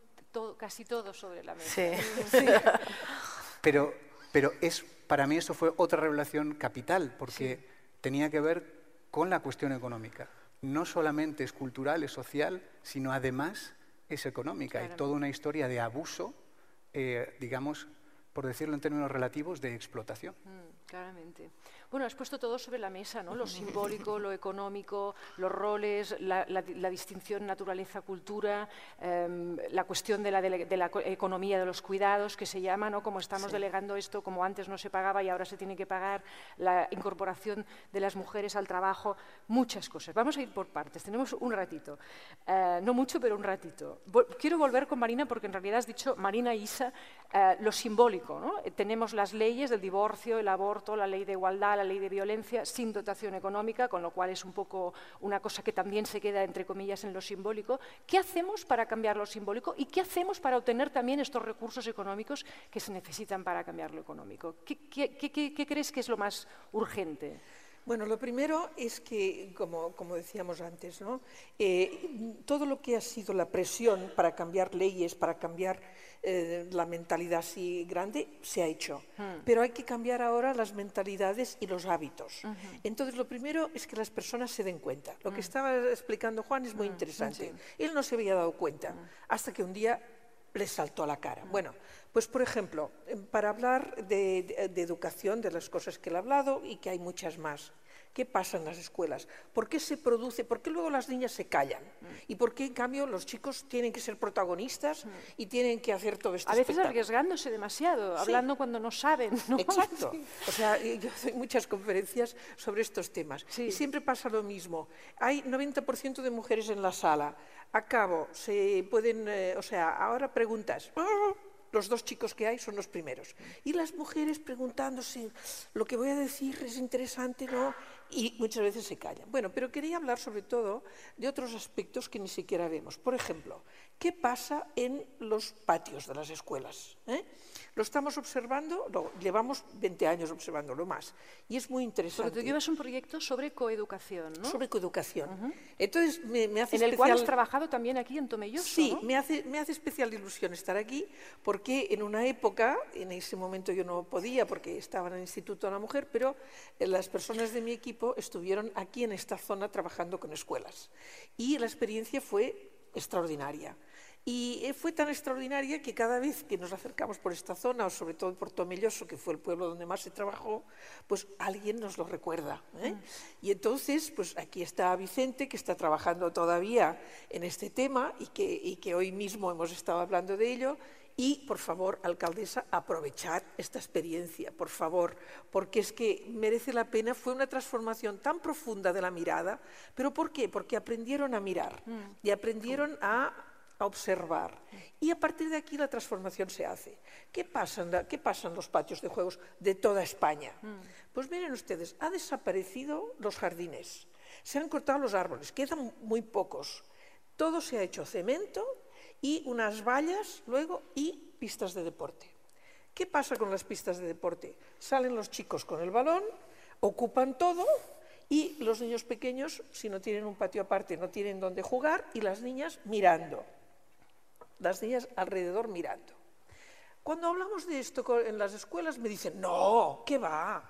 [SPEAKER 3] casi todo sobre la mesa.
[SPEAKER 7] sí. Pero, pero es, para mí eso fue otra revelación capital, porque tenía que ver con la cuestión económica. No solamente es cultural, es social, sino además es económica. Hay toda una historia de abuso, eh, digamos, por decirlo en términos relativos, de explotación.
[SPEAKER 3] Mm. Bueno, has puesto todo sobre la mesa, ¿no? Lo simbólico, lo económico, los roles, la, distinción naturaleza-cultura, em, la cuestión de la, de la, economía de los cuidados, que se llama, ¿no? Como estamos delegando esto, como antes no se pagaba y ahora se tiene que pagar, la incorporación de las mujeres al trabajo, muchas cosas. Vamos a ir por partes, tenemos un ratito. Eh, no mucho, pero un ratito. Quiero volver con Marina porque en realidad has dicho, Marina y Isa, eh, lo simbólico. ¿no? Tenemos las leyes del divorcio, el aborto, la ley de igualdad, ley de violencia sin dotación económica, con lo cual es un poco una cosa que también se queda, entre comillas, en lo simbólico. ¿Qué hacemos para cambiar lo simbólico y qué hacemos para obtener también estos recursos económicos que se necesitan para cambiar lo económico? ¿Qué, crees que es lo más urgente?
[SPEAKER 4] Bueno, lo primero es que, como, decíamos antes, ¿no? Eh, todo lo que ha sido la presión para cambiar leyes, para cambiar eh, la mentalidad así grande se ha hecho. Hmm. Pero hay que cambiar ahora las mentalidades y los hábitos. Entonces, lo primero es que las personas se den cuenta. Lo que hmm. estaba explicando Juan es muy hmm. interesante. Él no se había dado cuenta hasta que un día le saltó a la cara. Bueno, pues por ejemplo, para hablar de, de educación, de las cosas que él ha hablado y que hay muchas más ¿Qué pasa en las escuelas? ¿Por qué se produce? ¿Por qué luego las niñas se callan? ¿Y por qué en cambio los chicos tienen que ser protagonistas y tienen que hacer todo esto?
[SPEAKER 3] A veces arriesgándose demasiado, hablando cuando no saben. ¿no?
[SPEAKER 4] Exacto. O sea, yo doy muchas conferencias sobre estos temas y siempre pasa lo mismo. Hay 90% de mujeres en la sala. A cabo, se pueden, eh, o sea, ahora preguntas. "Ah, los dos chicos que hay son los primeros. Y las mujeres preguntándose, lo que voy a decir es interesante, ¿no? Y muchas veces se callan. Bueno, pero quería hablar sobre todo de otros aspectos que ni siquiera vemos. Por ejemplo, ¿qué pasa en los patios de las escuelas? ¿Eh? Lo estamos observando, llevamos 20 años observándolo más. Y es muy interesante.
[SPEAKER 3] Porque tú llevas un proyecto sobre coeducación, ¿no?
[SPEAKER 4] Sobre coeducación. Entonces, me, me hace
[SPEAKER 3] En el cual has trabajado también aquí en Tomelloso,
[SPEAKER 4] Sí,
[SPEAKER 3] ¿no?
[SPEAKER 4] me, hace, me hace especial ilusión estar aquí porque en una época, en ese momento yo no podía porque estaba en el Instituto de la Mujer, pero eh, las personas de mi equipo estuvieron aquí en esta zona trabajando con escuelas. Y la experiencia fue extraordinaria. Y eh, fue tan extraordinaria que cada vez que nos acercamos por esta zona, o sobre todo por Tomelloso, que fue el pueblo donde más se trabajó, pues alguien nos lo recuerda. ¿eh? Y entonces, pues aquí está Vicente, que está trabajando todavía en este tema y que, y que hoy mismo hemos estado hablando de ello. Y, por favor, alcaldesa, aprovechad esta experiencia, por favor, porque es que merece la pena. Fue una transformación tan profunda de la mirada. ¿Pero por qué? Porque aprendieron a mirar y aprendieron a a observar. Y a partir de aquí la transformación se hace. ¿Qué pasa en, qué pasa en los patios de juegos de toda España? Pues miren ustedes, ha desaparecido los jardines, se han cortado los árboles, quedan muy pocos. Todo se ha hecho cemento y unas vallas luego y pistas de deporte. ¿Qué pasa con las pistas de deporte? Salen los chicos con el balón, ocupan todo y los niños pequeños, si no tienen un patio aparte, no tienen dónde jugar y las niñas mirando. Las niñas alrededor mirando. Cuando hablamos de esto en las escuelas me dicen, no, ¿qué va?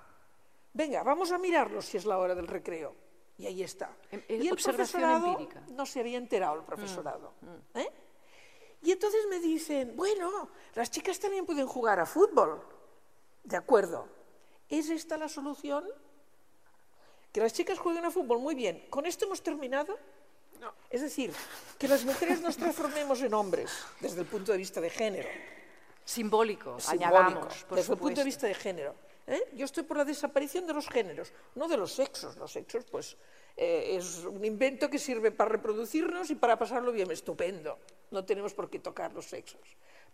[SPEAKER 4] Venga, vamos a mirarlos si es la hora del recreo. Y ahí está.
[SPEAKER 3] Em- eh,
[SPEAKER 4] Y el profesorado
[SPEAKER 3] empírica.
[SPEAKER 4] no se había enterado el profesorado. ¿eh? Y entonces me dicen, bueno, las chicas también pueden jugar a fútbol. De acuerdo. ¿Es esta la solución? Que las chicas jueguen a fútbol, muy bien. ¿Con esto hemos terminado?
[SPEAKER 6] No.
[SPEAKER 4] Es decir, que las mujeres nos transformemos en hombres desde el punto de vista de género.
[SPEAKER 3] Simbólico,
[SPEAKER 4] Simbólico,
[SPEAKER 3] añadamos,
[SPEAKER 4] desde el punto de vista de género. ¿eh? Yo estoy por la desaparición de los géneros, no de los sexos. Los sexos, pues, eh, es un invento que sirve para reproducirnos y para pasarlo bien, estupendo. No tenemos por qué tocar los sexos.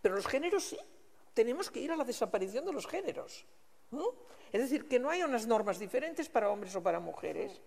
[SPEAKER 4] Pero los géneros sí. Tenemos que ir a la desaparición de los géneros. ¿no? Es decir, que no haya unas normas diferentes para hombres o para mujeres.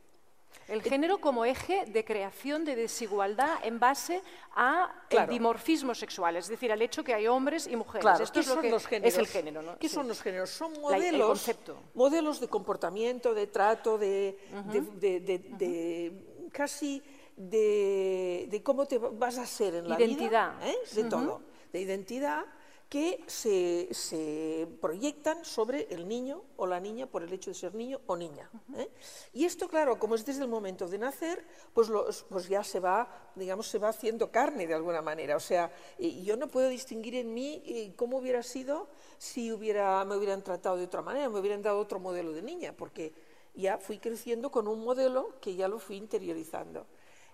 [SPEAKER 3] El género como eje de creación de desigualdad en base a el
[SPEAKER 4] Claro.
[SPEAKER 3] dimorfismo sexual, es decir, al hecho que hay hombres y mujeres.
[SPEAKER 4] Claro,
[SPEAKER 3] Esto
[SPEAKER 4] ¿qué
[SPEAKER 3] es lo que
[SPEAKER 4] los géneros?
[SPEAKER 3] es el género, ¿no?
[SPEAKER 4] ¿Qué
[SPEAKER 3] Sí.
[SPEAKER 4] son los géneros? Son
[SPEAKER 3] La- el
[SPEAKER 4] modelos,
[SPEAKER 3] concepto.
[SPEAKER 4] modelos de comportamiento, de trato, de, de- de- de- de- casi de, cómo te vas a ser en la
[SPEAKER 3] Identidad.
[SPEAKER 4] vida, ¿eh? de todo, de identidad que se, se proyectan sobre el niño o la niña por el hecho de ser niño o niña. ¿eh? Y esto, claro, como es desde el momento de nacer, pues, lo- pues ya se va, digamos, se va haciendo carne de alguna manera. O sea, yo no puedo distinguir en mí eh, cómo hubiera sido si hubiera, me hubieran tratado de otra manera, me hubieran dado otro modelo de niña, porque ya fui creciendo con un modelo que ya lo fui interiorizando.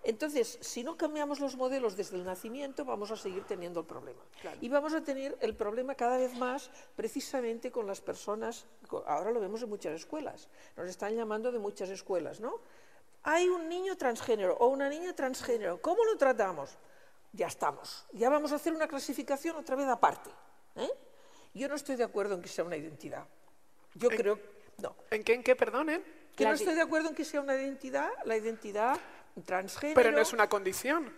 [SPEAKER 4] Entonces, si no cambiamos los modelos desde el nacimiento, vamos a seguir teniendo el problema. Y vamos a tener el problema cada vez más precisamente con las personas, ahora lo vemos en muchas escuelas, nos están llamando de muchas escuelas, ¿no? Hay un niño transgénero o una niña transgénero, ¿cómo lo tratamos? Ya estamos, ya vamos a hacer una clasificación otra vez aparte. ¿eh? Yo no estoy de acuerdo en que sea una identidad. Yo creo, no,
[SPEAKER 6] ¿En qué, en qué, perdonen?
[SPEAKER 4] que no estoy de acuerdo en que sea una identidad, la identidad transgénero.
[SPEAKER 6] Pero no es una condición.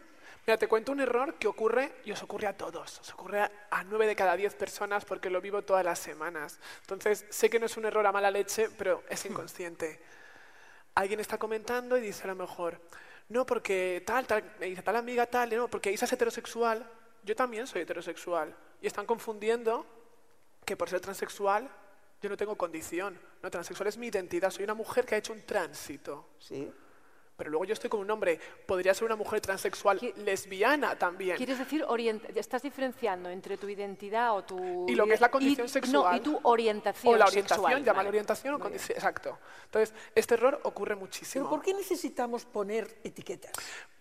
[SPEAKER 6] Mira, te cuento un error que ocurre y os ocurre a todos. Os ocurre a, nueve de cada diez personas porque lo vivo todas las semanas. Entonces, sé que no es un error a mala leche, pero es inconsciente. Alguien está comentando y dice a lo mejor, no, porque tal, tal, me dice tal amiga tal, no, porque Isa es heterosexual. Yo también soy heterosexual. Y están confundiendo que por ser transexual yo no tengo condición. No, transexual es mi identidad. Soy una mujer que ha hecho un tránsito.
[SPEAKER 4] Sí.
[SPEAKER 6] Pero luego yo estoy con un hombre, podría ser una mujer transexual lesbiana también.
[SPEAKER 3] Quieres decir, estás diferenciando entre tu identidad o tu...
[SPEAKER 6] Y lo que es la condición
[SPEAKER 3] y-
[SPEAKER 6] sexual.
[SPEAKER 3] No, y tu orientación
[SPEAKER 6] O la orientación,
[SPEAKER 3] sexual.
[SPEAKER 6] llámalo
[SPEAKER 3] vale.
[SPEAKER 6] orientación o condición. Exacto. Entonces, este error ocurre muchísimo.
[SPEAKER 4] Pero ¿por qué necesitamos poner etiquetas?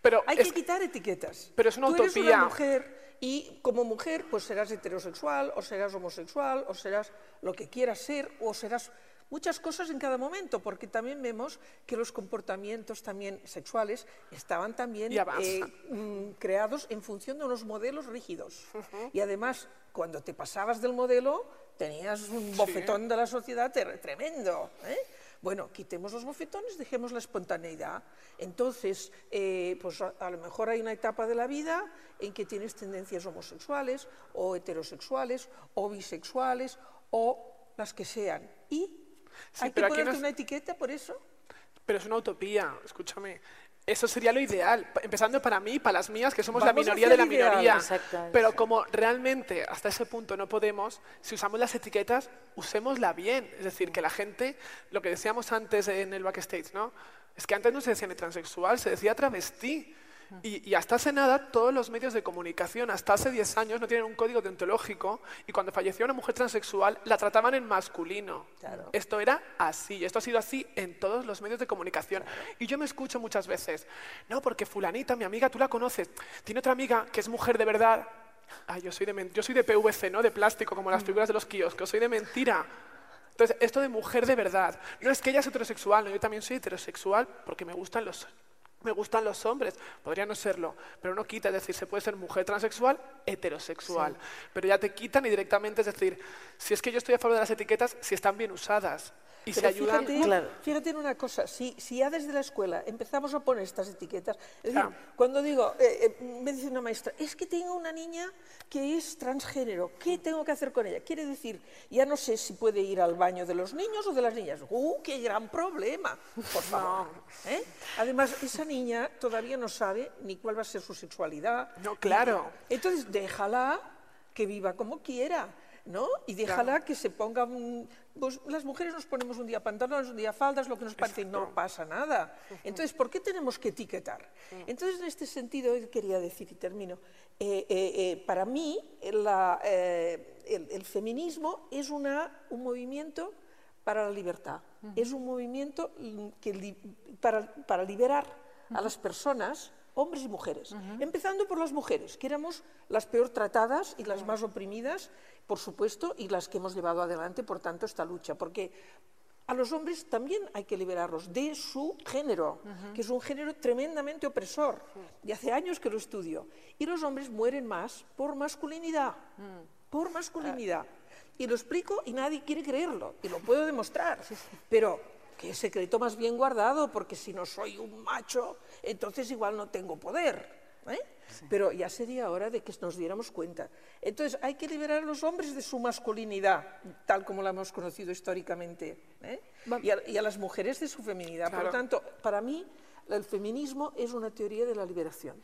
[SPEAKER 6] Pero
[SPEAKER 4] Hay
[SPEAKER 6] es-
[SPEAKER 4] que quitar etiquetas.
[SPEAKER 6] pero es una
[SPEAKER 4] Tú eres
[SPEAKER 6] utopía.
[SPEAKER 4] una mujer y como mujer pues serás heterosexual o serás homosexual o serás lo que quieras ser o serás muchas cosas en cada momento porque también vemos que los comportamientos también sexuales estaban también eh, mm, creados en función de unos modelos rígidos. Y además, cuando te pasabas del modelo, tenías un bofetón de la sociedad tremendo. ¿eh? Bueno, quitemos los bofetones, dejemos la espontaneidad. Entonces, eh, pues a, a lo mejor hay una etapa de la vida en que tienes tendencias homosexuales o heterosexuales o bisexuales o las que sean. Y
[SPEAKER 6] Sí,
[SPEAKER 4] hay que
[SPEAKER 6] pero aquí no
[SPEAKER 4] ponerte
[SPEAKER 6] es-
[SPEAKER 4] una etiqueta por eso.
[SPEAKER 6] Pero es una utopía, escúchame. Eso sería lo ideal, empezando para mí, para las mías, que somos la minoría de la
[SPEAKER 4] ideal.
[SPEAKER 6] minoría.
[SPEAKER 5] Exacto,
[SPEAKER 6] Pero como realmente hasta ese punto no podemos, si usamos las etiquetas, usémosla bien. Es decir, que la gente, lo que decíamos antes en el backstage, ¿no? Es que antes no se decía ni transexual, se decía travestí. Y, y hasta hace nada, todos los medios de comunicación, hasta hace 10 años, no tienen un código deontológico y cuando falleció una mujer transexual, la trataban en masculino. Esto era así, esto ha sido así en todos los medios de comunicación. Y yo me escucho muchas veces, no, porque fulanita, mi amiga, tú la conoces, tiene otra amiga que es mujer de verdad. Ay, yo soy de, yo soy de PVC, ¿no? De plástico, como las figuras de los kioscos, soy de mentira. Entonces, esto de mujer de verdad, no es que ella es heterosexual, no, yo también soy heterosexual porque me gustan los, me gustan los hombres, podría no serlo, pero no quita, es decir, se puede ser mujer transexual, heterosexual, pero ya te quitan y directamente, es decir, si es que yo estoy a favor de las etiquetas, si están bien usadas y se ayudan...
[SPEAKER 4] Fíjate,
[SPEAKER 5] Claro.
[SPEAKER 4] fíjate en una cosa, si, si ya desde la escuela empezamos a poner estas etiquetas, es decir, cuando digo, eh, eh, me dice una maestra, es que tengo una niña que es transgénero, ¿qué tengo que hacer con ella? Quiere decir, ya no sé si puede ir al baño de los niños o de las niñas. ¡Uh, qué gran problema! Por favor. ¿eh? Además, esa niña todavía no sabe ni cuál va a ser su sexualidad.
[SPEAKER 6] No, claro.
[SPEAKER 4] Entonces, déjala que viva como quiera, ¿no? Y déjala que se ponga... un- Pues las mujeres nos ponemos un día pantalones, un día faldas, lo que nos parece, y no pasa nada. Entonces, ¿por qué tenemos que etiquetar? Entonces, en este sentido, quería decir, y termino, eh, eh, eh, para mí la, eh, el, el feminismo es una, un movimiento para la libertad, es un movimiento que para, para liberar a las personas, hombres y mujeres, empezando por las mujeres, que éramos las peor tratadas y las más oprimidas, por supuesto, y las que hemos llevado adelante, por tanto, esta lucha, porque a los hombres también hay que liberarlos de su género, que es un género tremendamente opresor, y hace años que lo estudio, y los hombres mueren más por masculinidad, por masculinidad. Y lo explico y nadie quiere creerlo, y lo puedo demostrar, pero secreto más bien guardado, porque si no soy un macho, entonces igual no tengo poder. ¿eh? Pero ya sería hora de que nos diéramos cuenta. Entonces hay que liberar a los hombres de su masculinidad, tal como la hemos conocido históricamente, ¿eh? y, a, y a las mujeres de su feminidad. Por lo tanto, para mí el feminismo es una teoría de la liberación.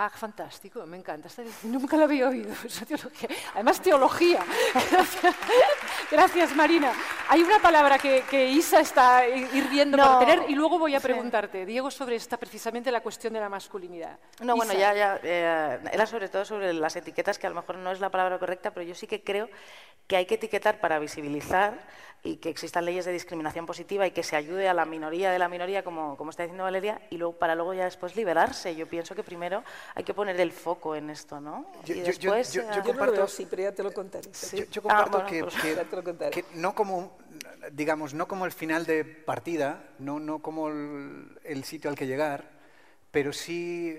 [SPEAKER 3] Ah, fantástico, me encanta. Nunca la había oído, esa teología. Además, teología. Gracias, Gracias, Marina. Hay una palabra que, que Isa está hirviendo
[SPEAKER 5] No,
[SPEAKER 3] por tener y luego voy a
[SPEAKER 5] sí.
[SPEAKER 3] preguntarte, Diego, sobre esta precisamente la cuestión de la masculinidad.
[SPEAKER 5] No, bueno, ya, ya. eh, era sobre todo sobre las etiquetas, que a lo mejor no es la palabra correcta, pero yo sí que creo que hay que etiquetar para visibilizar y que existan leyes de discriminación positiva y que se ayude a la minoría de la minoría, como, como está diciendo Valeria, y luego para luego ya después liberarse. Yo pienso que primero hay que poner el foco en esto, ¿no?
[SPEAKER 7] Yo-
[SPEAKER 5] y
[SPEAKER 7] yo- yo-
[SPEAKER 5] después.
[SPEAKER 7] yo- yo
[SPEAKER 4] Yo no lo
[SPEAKER 7] comparto-
[SPEAKER 4] veo así, pero ya te lo contaré.
[SPEAKER 7] Yo, yo
[SPEAKER 5] Ah,
[SPEAKER 7] comparto
[SPEAKER 5] bueno,
[SPEAKER 7] que,
[SPEAKER 5] pues
[SPEAKER 7] que-
[SPEAKER 4] ya te lo contaré.
[SPEAKER 7] que no como, digamos, no como el final de partida, no, no como el, el sitio al que llegar, pero sí,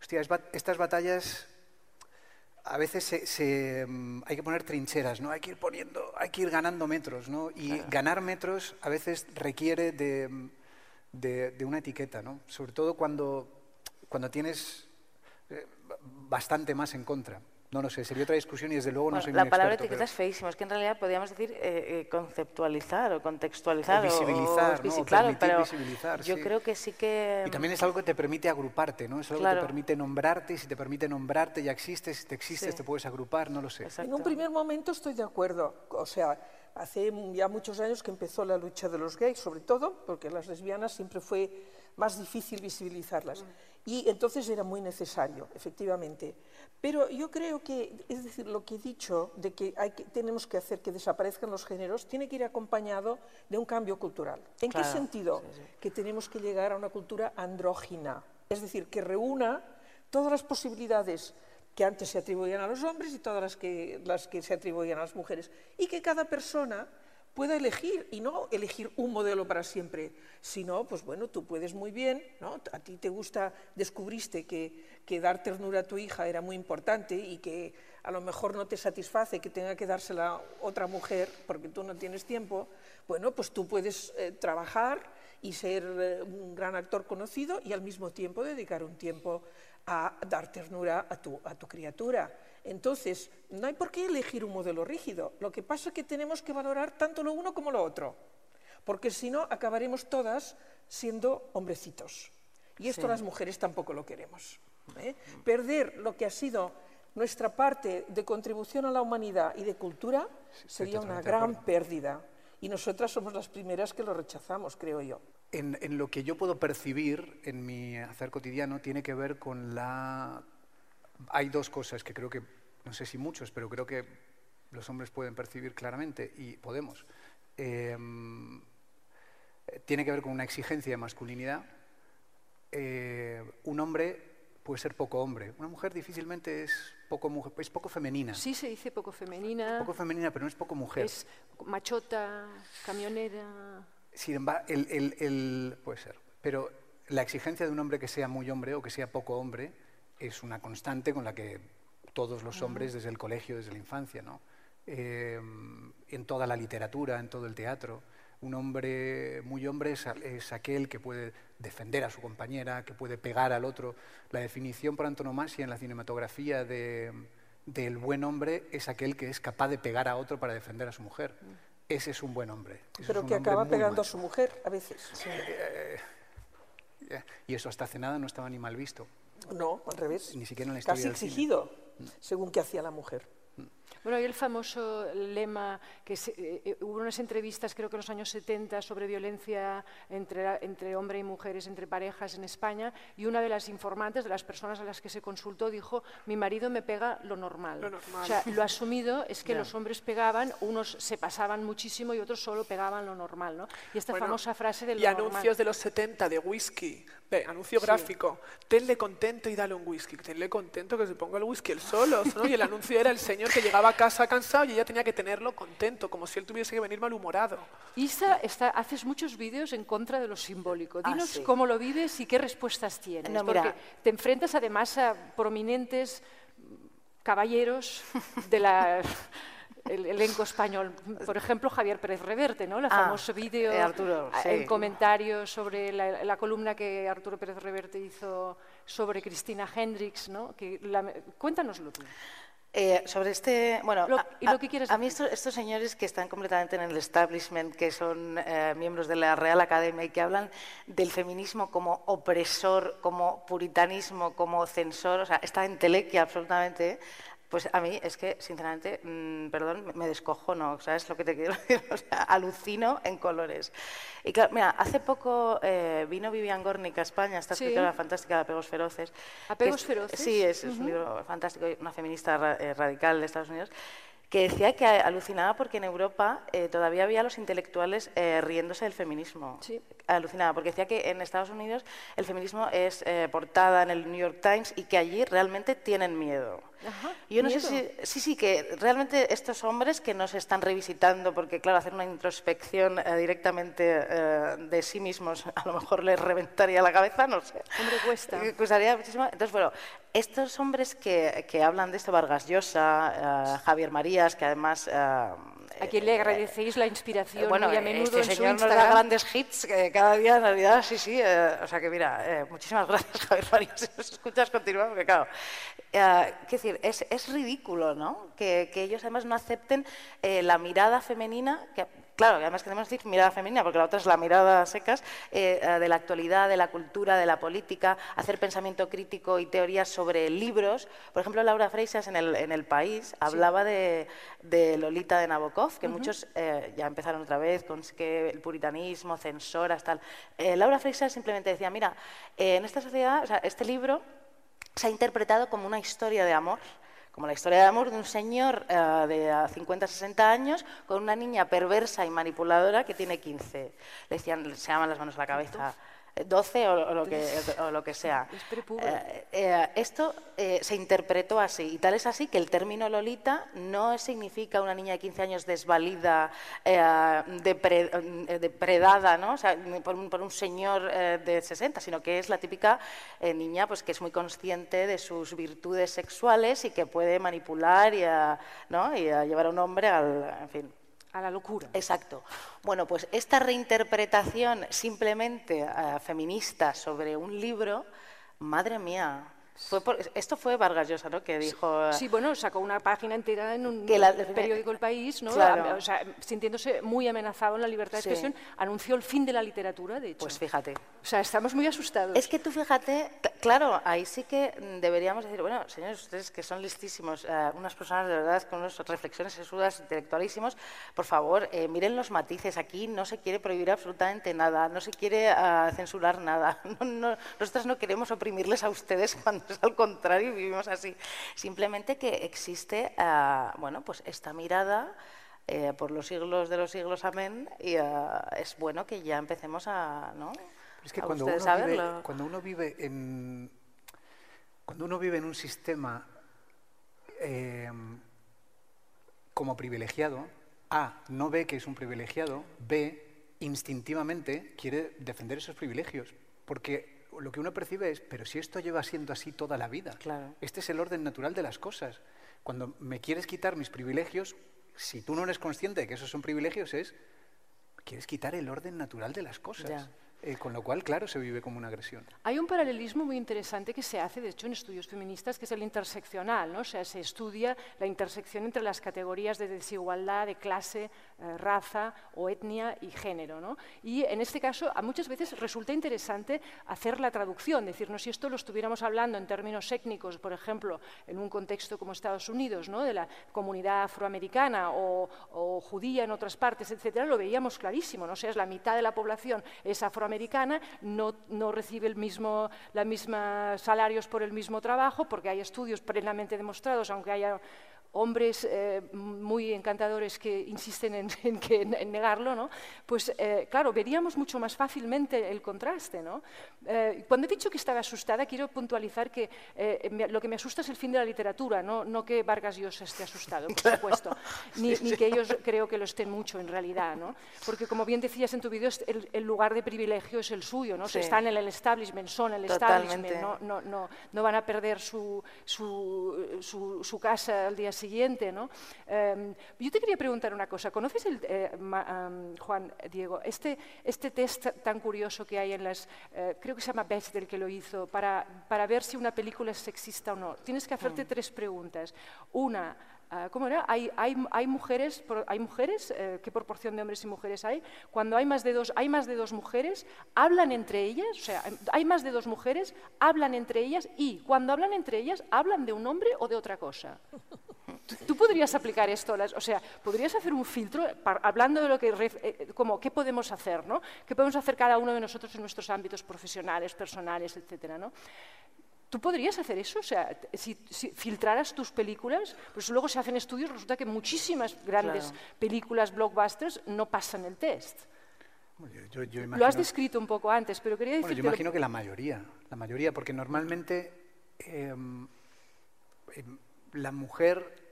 [SPEAKER 7] hostia, es bat- estas batallas a veces se, se, mm, hay que poner trincheras, ¿no? Hay que ir poniendo, hay que ir ganando metros, ¿no? Y ganar metros a veces requiere de, mm, de- de una etiqueta, ¿no? Sobre todo cuando, cuando tienes eh, bastante más en contra. No lo sé, sería otra discusión y desde luego no
[SPEAKER 5] Bueno,
[SPEAKER 7] soy
[SPEAKER 5] la palabra
[SPEAKER 7] experto,
[SPEAKER 5] etiqueta
[SPEAKER 7] pero-
[SPEAKER 5] es feísimo, es que en realidad podríamos decir eh, eh, conceptualizar o contextualizar
[SPEAKER 7] O visibilizar, ¿no?
[SPEAKER 5] visi- claro, pero
[SPEAKER 7] visibilizar,
[SPEAKER 5] yo
[SPEAKER 7] sí.
[SPEAKER 5] creo que sí que
[SPEAKER 7] Y también es algo que te permite agruparte, ¿no? Es algo que te permite nombrarte y si te permite nombrarte ya existes, si te existes
[SPEAKER 5] Sí.
[SPEAKER 7] te puedes agrupar, no lo sé.
[SPEAKER 5] Exacto.
[SPEAKER 4] En un primer momento estoy de acuerdo. O sea, hace ya muchos años que empezó la lucha de los gays, sobre todo, porque las lesbianas siempre fue más difícil visibilizarlas. Y entonces era muy necesario, efectivamente. Pero yo creo que, es decir, lo que he dicho de que, hay que tenemos que hacer que desaparezcan los géneros, tiene que ir acompañado de un cambio cultural. ¿En qué sentido? Que tenemos que llegar a una cultura andrógina, es decir, que reúna todas las posibilidades que antes se atribuían a los hombres y todas las que, las que se atribuían a las mujeres, y que cada persona pueda elegir y no elegir un modelo para siempre, sino, pues bueno, tú puedes muy bien, ¿no? A ti te gusta, descubriste que, que dar ternura a tu hija era muy importante y que a lo mejor no te satisface que tenga que dársela otra mujer porque tú no tienes tiempo, bueno, pues tú puedes eh, trabajar y ser eh, un gran actor conocido y al mismo tiempo dedicar un tiempo a dar ternura a tu, a tu criatura. Entonces, no hay por qué elegir un modelo rígido. Lo que pasa es que tenemos que valorar tanto lo uno como lo otro, porque si no, acabaremos todas siendo hombrecitos. Y esto las mujeres tampoco lo queremos. ¿eh? Perder lo que ha sido nuestra parte de contribución a la humanidad y de cultura sería una gran pérdida. Y nosotras somos las primeras que lo rechazamos, creo yo.
[SPEAKER 7] En, en lo que yo puedo percibir en mi hacer cotidiano tiene que ver con la... Hay dos cosas que creo que, no sé si muchos, pero creo que los hombres pueden percibir claramente y podemos. Eh, tiene que ver con una exigencia de masculinidad. Eh, un hombre puede ser poco hombre. Una mujer difícilmente es poco, mujer, es poco femenina.
[SPEAKER 3] Sí se dice poco femenina,
[SPEAKER 7] Poco femenina, pero no es poco mujer.
[SPEAKER 3] es machota, camionera.
[SPEAKER 7] Sin embargo, el, el- el- puede ser. Pero la exigencia de un hombre que sea muy hombre o que sea poco hombre es una constante con la que todos los hombres desde el colegio, desde la infancia, ¿no? Eh, en toda la literatura, en todo el teatro. Un hombre muy hombre es, aquel que puede defender a su compañera, que puede pegar al otro. La definición por antonomasia en la cinematografía de, del buen hombre es aquel que es capaz de pegar a otro para defender a su mujer. Ese es un buen hombre. Ese es
[SPEAKER 4] Pero que acaba pegando a su mujer a veces.
[SPEAKER 7] Eh, Y eso hasta hace nada no estaba ni mal visto.
[SPEAKER 4] No, al revés.
[SPEAKER 7] Ni siquiera en la historia
[SPEAKER 4] Casi exigido, según que hacía la mujer.
[SPEAKER 3] Bueno, hay el famoso lema que se- eh, eh, hubo unas entrevistas, creo que en los años 70, sobre violencia entre, entre hombre y mujeres, entre parejas en España, y una de las informantes, de las personas a las que se consultó, dijo, mi marido me pega lo normal.
[SPEAKER 6] Lo normal.
[SPEAKER 3] O sea, lo asumido es que los hombres pegaban, unos se pasaban muchísimo y otros solo pegaban lo normal, ¿no? Y esta
[SPEAKER 6] Bueno,
[SPEAKER 3] famosa frase de lo
[SPEAKER 6] Y
[SPEAKER 3] normal.
[SPEAKER 6] anuncios de los 70 de whisky, ve, anuncio gráfico, tenle contento y dale un whisky, tenle contento que se ponga el whisky el solo, ¿no? Y el anuncio era el señor que llegaba a casa cansado y ella tenía que tenerlo contento, como si él tuviese que venir malhumorado.
[SPEAKER 3] Isa, está, haces muchos vídeos en contra de lo simbólico.
[SPEAKER 5] Ah,
[SPEAKER 3] Dinos
[SPEAKER 5] sí.
[SPEAKER 3] cómo lo vives y qué respuestas tienes.
[SPEAKER 5] No,
[SPEAKER 3] porque
[SPEAKER 5] mira.
[SPEAKER 3] te enfrentas además a prominentes caballeros de la el elenco español. Por ejemplo, Javier Pérez Reverte, ¿no? El
[SPEAKER 5] Ah,
[SPEAKER 3] famoso vídeo
[SPEAKER 5] eh, Arturo,
[SPEAKER 3] a-
[SPEAKER 5] sí.
[SPEAKER 3] en comentarios sobre la, la columna que Arturo Pérez Reverte hizo sobre Cristina Hendricks, ¿no? Que la- cuéntanoslo tú.
[SPEAKER 5] Eh, sobre este, bueno,
[SPEAKER 3] Lo-
[SPEAKER 5] a-
[SPEAKER 3] y lo
[SPEAKER 5] a-
[SPEAKER 3] que quieres
[SPEAKER 5] a mí
[SPEAKER 3] decir.
[SPEAKER 5] estos, estos señores que están completamente en el establishment, que son eh, miembros de la Real Academia y que hablan del feminismo como opresor, como puritanismo, como censor, o sea, esta entelequia absolutamente, pues a mí es que, sinceramente, mm, perdón, me- me descojono, ¿sabes lo que te quiero decir? O sea, alucino en colores. Y claro, mira, hace poco eh, vino Vivian Gornick a España, esta
[SPEAKER 3] Sí.
[SPEAKER 5] escritora fantástica de Apegos Feroces.
[SPEAKER 3] ¿Apegos
[SPEAKER 5] es-
[SPEAKER 3] Feroces?
[SPEAKER 5] Sí, es, es un libro fantástico, una feminista ra- eh, radical de Estados Unidos, que decía que alucinaba porque en Europa eh, todavía había los intelectuales eh, riéndose del feminismo.
[SPEAKER 3] Sí.
[SPEAKER 5] Alucinaba, porque decía que en Estados Unidos el feminismo es eh, portada en el New York Times y que allí realmente tienen miedo.
[SPEAKER 3] Ajá,
[SPEAKER 5] Y Yo no sé si, sí, sí, que realmente estos hombres que no se están revisitando, porque claro, hacer una introspección eh, directamente eh, de sí mismos a lo mejor les reventaría la cabeza, no sé.
[SPEAKER 3] Hombre, cuesta.
[SPEAKER 5] Eh, Costaría muchísimo. Entonces, bueno, estos hombres que, que hablan de esto, Vargas Llosa, eh, Javier Marías, que además...
[SPEAKER 3] A quien le agradecéis la inspiración
[SPEAKER 5] bueno,
[SPEAKER 3] muy a menudo
[SPEAKER 5] este
[SPEAKER 3] en su
[SPEAKER 5] señor nos da
[SPEAKER 3] Instagram.
[SPEAKER 5] grandes hits cada día en realidad, sí, sí. eh, o sea que mira, eh, muchísimas gracias Javier Marías, si nos escuchas continúa, porque claro, eh, qué decir, es, es ridículo, ¿no? Que, que ellos además no acepten la mirada femenina, que claro, además queremos decir mirada femenina, porque la otra es la mirada secas, eh, eh, de la actualidad, de la cultura, de la política, hacer pensamiento crítico y teorías sobre libros. Por ejemplo, Laura Freixas en el, en el País hablaba de, de, Lolita de Nabokov, que muchos eh, ya empezaron otra vez con que el puritanismo, censoras, tal. Laura Freixas simplemente decía, mira, en esta sociedad, o sea, este libro se ha interpretado como una historia de amor como la historia de amor de un señor eh, de 50, 60 años con una niña perversa y manipuladora que tiene 15. Le decían, se llaman las manos a la cabeza. 12 o, lo, que, o lo que sea. Eh, eh, esto eh, se interpretó así, y tal es así que el término Lolita no significa una niña de 15 años desvalida, depredada ¿no? por, un, por, un, señor de 60, sino que es la típica niña pues, que es muy consciente de sus virtudes sexuales y que puede manipular y, ¿no? y llevar a un hombre al. En fin,
[SPEAKER 3] a la locura.
[SPEAKER 5] Exacto. Bueno, pues esta reinterpretación simplemente eh, feminista sobre un libro, madre mía, esto fue Vargas Llosa, ¿no? Que dijo...
[SPEAKER 3] Sí, bueno, sacó una página entera en un periódico El País, ¿no? O sea, sintiéndose muy amenazado en la libertad de expresión, anunció el fin de la literatura, de hecho.
[SPEAKER 5] Pues fíjate.
[SPEAKER 3] O sea, estamos muy asustados.
[SPEAKER 5] Es que tú fíjate, claro, ahí sí que deberíamos decir, bueno, señores, ustedes que son listísimos, eh, unas personas de verdad con unas reflexiones sesudas, intelectualísimos, por favor, eh, miren los matices. Aquí no se quiere prohibir absolutamente nada, no se quiere ah, censurar nada. No, nosotros no queremos oprimirles a ustedes cuando al contrario, vivimos así. Simplemente que existe, eh, bueno, pues esta mirada eh, por los siglos de los siglos, amén, y eh, es bueno que ya empecemos a, ¿no?
[SPEAKER 7] Es que cuando uno, vive, cuando uno vive en cuando uno vive en un sistema como privilegiado, A, no ve que es un privilegiado, B, instintivamente quiere defender esos privilegios, porque lo que uno percibe es, pero si esto lleva siendo así toda la vida, este es el orden natural de las cosas. Cuando me quieres quitar mis privilegios, si tú no eres consciente de que esos son privilegios, es, quieres quitar el orden natural de las cosas. Eh, con lo cual, claro, se vive como una agresión.
[SPEAKER 3] Hay un paralelismo muy interesante que se hace, de hecho, en estudios feministas, que es el interseccional, ¿no? O sea, se estudia la intersección entre las categorías de desigualdad, de clase, eh, raza o etnia y género, ¿no? Y en este caso, a muchas veces resulta interesante hacer la traducción, decirnos si esto lo estuviéramos hablando en términos étnicos, por ejemplo, en un contexto como Estados Unidos, ¿no? De la comunidad afroamericana o, judía en otras partes, etcétera, lo veíamos clarísimo, ¿no? O sea, es la mitad de la población es afroamericana no recibe el mismo, la misma salarios por el mismo trabajo, porque hay estudios plenamente demostrados, aunque haya hombres eh, muy encantadores que insisten en, que, negarlo, ¿no? pues eh, claro, veríamos mucho más fácilmente el contraste. ¿no? Eh, cuando he dicho que estaba asustada, quiero puntualizar que lo que me asusta es el fin de la literatura, no, no que Vargas Llosa esté asustado, por supuesto, ni, que ellos creo que lo estén mucho en realidad, ¿no? porque como bien decías en tu vídeo, el, lugar de privilegio es el suyo, ¿no? están en el establishment, son el establishment, ¿no? No, no, no, van a perder su, su, su, su casa al día siguiente siguiente. ¿no? Em, yo te quería preguntar una cosa. ¿Conoces, el, eh, Juan Diego, este, este test tan curioso que hay en las... Eh, creo que se llama Bechdel que lo hizo, para, para ver si una película es sexista o no. Tienes que hacerte mm. tres preguntas. Una, Ah, ¿Cómo era? Hay, hay, hay mujeres, hay mujeres eh, ¿qué proporción de hombres y mujeres hay? Cuando hay más, de dos, hay más de dos mujeres, hablan entre ellas, o sea, hay más de dos mujeres, hablan entre ellas y cuando hablan entre ellas, hablan de un hombre o de otra cosa. Tú podrías aplicar esto, o sea, podrías hacer un filtro hablando de lo que, eh, como, qué podemos hacer, ¿no? ¿Qué podemos hacer cada uno de nosotros en nuestros ámbitos profesionales, personales, etcétera, ¿no? ¿Tú podrías hacer eso? O sea, si, filtraras tus películas, pues luego se hacen estudios, resulta que muchísimas grandes películas, blockbusters, no pasan el test. Lo has descrito un poco antes, pero quería decir...
[SPEAKER 7] yo imagino que la mayoría, la mayoría, porque normalmente em, la mujer,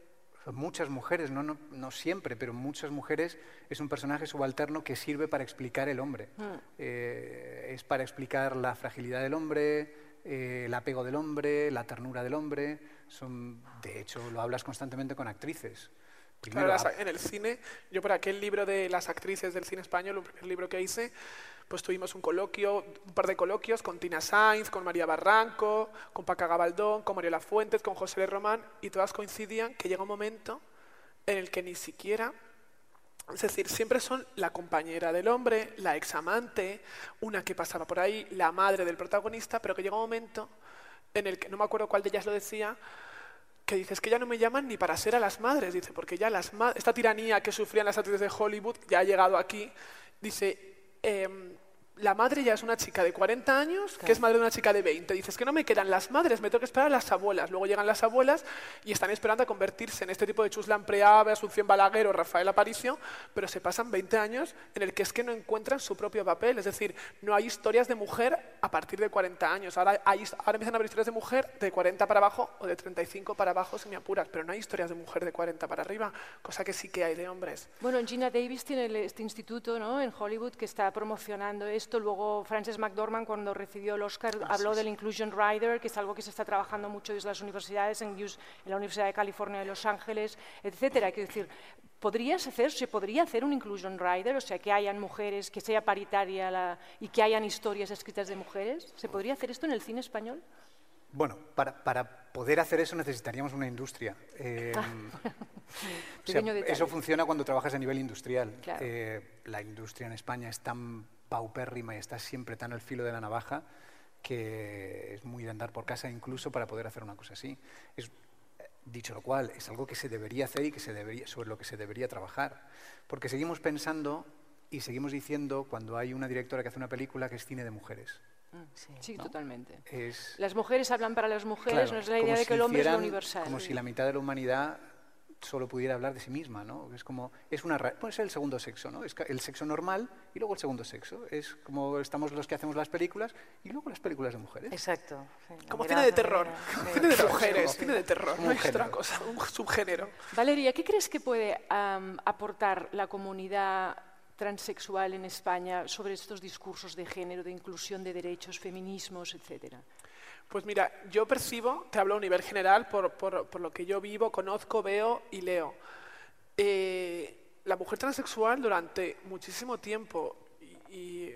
[SPEAKER 7] muchas mujeres, no, no, no, siempre, pero muchas mujeres es un personaje subalterno que sirve para explicar el hombre. Mm. Eh, es para explicar la fragilidad del hombre, eh, el apego del hombre, la ternura del hombre. Son, de hecho, lo hablas constantemente con actrices.
[SPEAKER 6] Primero, en el cine, yo por aquel libro de las actrices del cine español, el primer libro que hice, pues tuvimos un coloquio, un par de coloquios con Tina Sainz, con María Barranco, con Paca Gabaldón, con Mariela Fuentes, con José de Román, y todas coincidían que llega un momento en el que ni siquiera Es decir, siempre son la compañera del hombre, la examante, una que pasaba por ahí, la madre del protagonista, pero que llega un momento en el que, no me acuerdo cuál de ellas lo decía, que dices que ya no me llaman ni para ser a las madres, dice, porque ya las esta tiranía que sufrían las actrices de Hollywood ya ha llegado aquí, dice, em, la madre ya es una chica de 40 años, que es madre de una chica de 20. Dices que no me quedan las madres, me tengo que esperar a las abuelas. Luego llegan las abuelas y están esperando a convertirse en este tipo de Chuslan Preave, Asunción Balaguer o Rafael Aparicio, pero se pasan 20 años en el que es que no encuentran su propio papel. Es decir, no hay historias de mujer a partir de 40 años. Ahora, hay, ahora empiezan a haber historias de mujer de 40 para abajo o de 35 para abajo, si me apuras, pero no hay historias de mujer de 40 para arriba, cosa que sí que hay de hombres.
[SPEAKER 3] Bueno, Gina Davis tiene este instituto ¿no? en Hollywood que está promocionando esto. Luego Frances McDormand, cuando recibió el Oscar, habló del Inclusion Rider, que es algo que se está trabajando mucho desde las universidades, en, la Universidad de California de Los Ángeles, etcétera. Quiero decir, ¿podrías hacer, se podría hacer un Inclusion Rider? O sea, que hayan mujeres, que sea paritaria y que hayan historias escritas de mujeres. ¿Se podría hacer esto en el cine español?
[SPEAKER 7] Bueno, para, para poder hacer eso necesitaríamos una industria. Eh, eso funciona cuando trabajas a nivel industrial. Eh, la industria en España es tan paupérrima y está siempre tan al filo de la navaja que es muy de andar por casa incluso para poder hacer una cosa así. Es, dicho lo cual, es algo que se debería hacer y que se debería, sobre lo que se debería trabajar. Porque seguimos pensando y seguimos diciendo cuando hay una directora que hace una película que es cine de mujeres.
[SPEAKER 3] Mm, sí, totalmente. las mujeres hablan para las mujeres, no es la idea de que el hombre es lo universal.
[SPEAKER 7] Como si la mitad de la humanidad solo pudiera hablar de sí misma, ¿no? Es como, es una, puede ser el segundo sexo, ¿no? Es el sexo normal y luego el segundo sexo. Es como estamos los que hacemos las películas y luego las películas de mujeres.
[SPEAKER 5] Exacto.
[SPEAKER 6] como cine de terror, cine de mujeres, cine de terror, no es otra cosa, un subgénero.
[SPEAKER 3] Valeria, ¿qué crees que puede aportar la comunidad transexual en España sobre estos discursos de género, de inclusión de derechos, feminismos, etcétera?
[SPEAKER 6] Pues mira, yo percibo, te hablo a nivel general, por, por, lo que yo vivo, conozco, veo y leo. Eh, la mujer transexual durante muchísimo tiempo, y,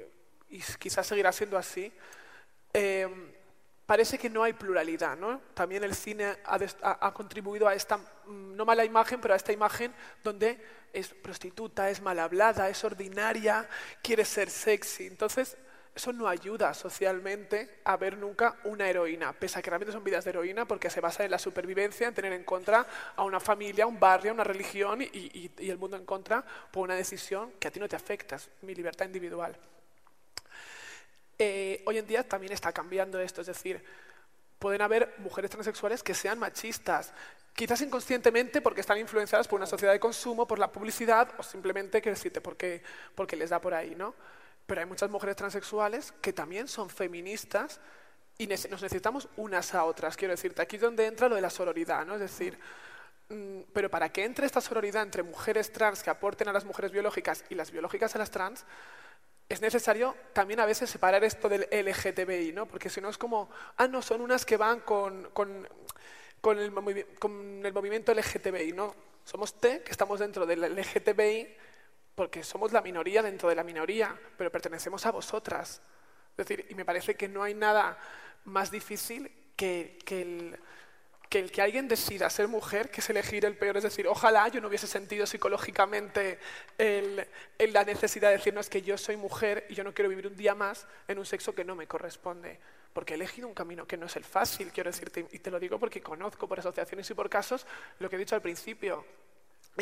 [SPEAKER 6] quizás seguirá siendo así, eh, parece que no hay pluralidad. ¿no? También el cine ha, ha, contribuido a esta, mm, no mala imagen, pero a esta imagen donde es prostituta, es mal hablada, es ordinaria, quiere ser sexy. Entonces, eso no ayuda socialmente a ver nunca una heroína, pese a que realmente son vidas de heroína porque se basa en la supervivencia, en tener en contra a una familia, un barrio, una religión y, el mundo en contra por una decisión que a ti no te afecta, es mi libertad individual. Eh, hoy en día también está cambiando esto, es decir, pueden haber mujeres transexuales que sean machistas, quizás inconscientemente porque están influenciadas por una sociedad de consumo, por la publicidad o simplemente, decirte, porque, porque les da por ahí, ¿no? Pero hay muchas mujeres transexuales que también son feministas y nos necesitamos unas a otras. Quiero decirte, aquí es donde entra lo de la sororidad, ¿no? Es decir, mm, pero para que entre esta sororidad entre mujeres trans que aporten a las mujeres biológicas y las biológicas a las trans, es necesario también a veces separar esto del LGTBI, ¿no? Porque si no es como, ah, no, son unas que van con, con, con, el, con el movimiento LGTBI, ¿no? Somos T, que estamos dentro del LGTBI, porque somos la minoría dentro de la minoría, pero pertenecemos a vosotras. Es decir, y me parece que no hay nada más difícil que, el, que alguien decida ser mujer, que es elegir el peor. Es decir, ojalá yo no hubiese sentido psicológicamente la necesidad de decir, no, es que yo soy mujer y yo no quiero vivir un día más en un sexo que no me corresponde. Porque he elegido un camino que no es el fácil, quiero decirte, y te lo digo porque conozco por asociaciones y por casos lo que he dicho al principio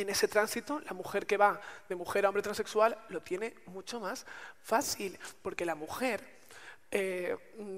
[SPEAKER 6] en ese tránsito, la mujer que va de mujer a hombre transexual lo tiene mucho más fácil, porque la mujer, eh,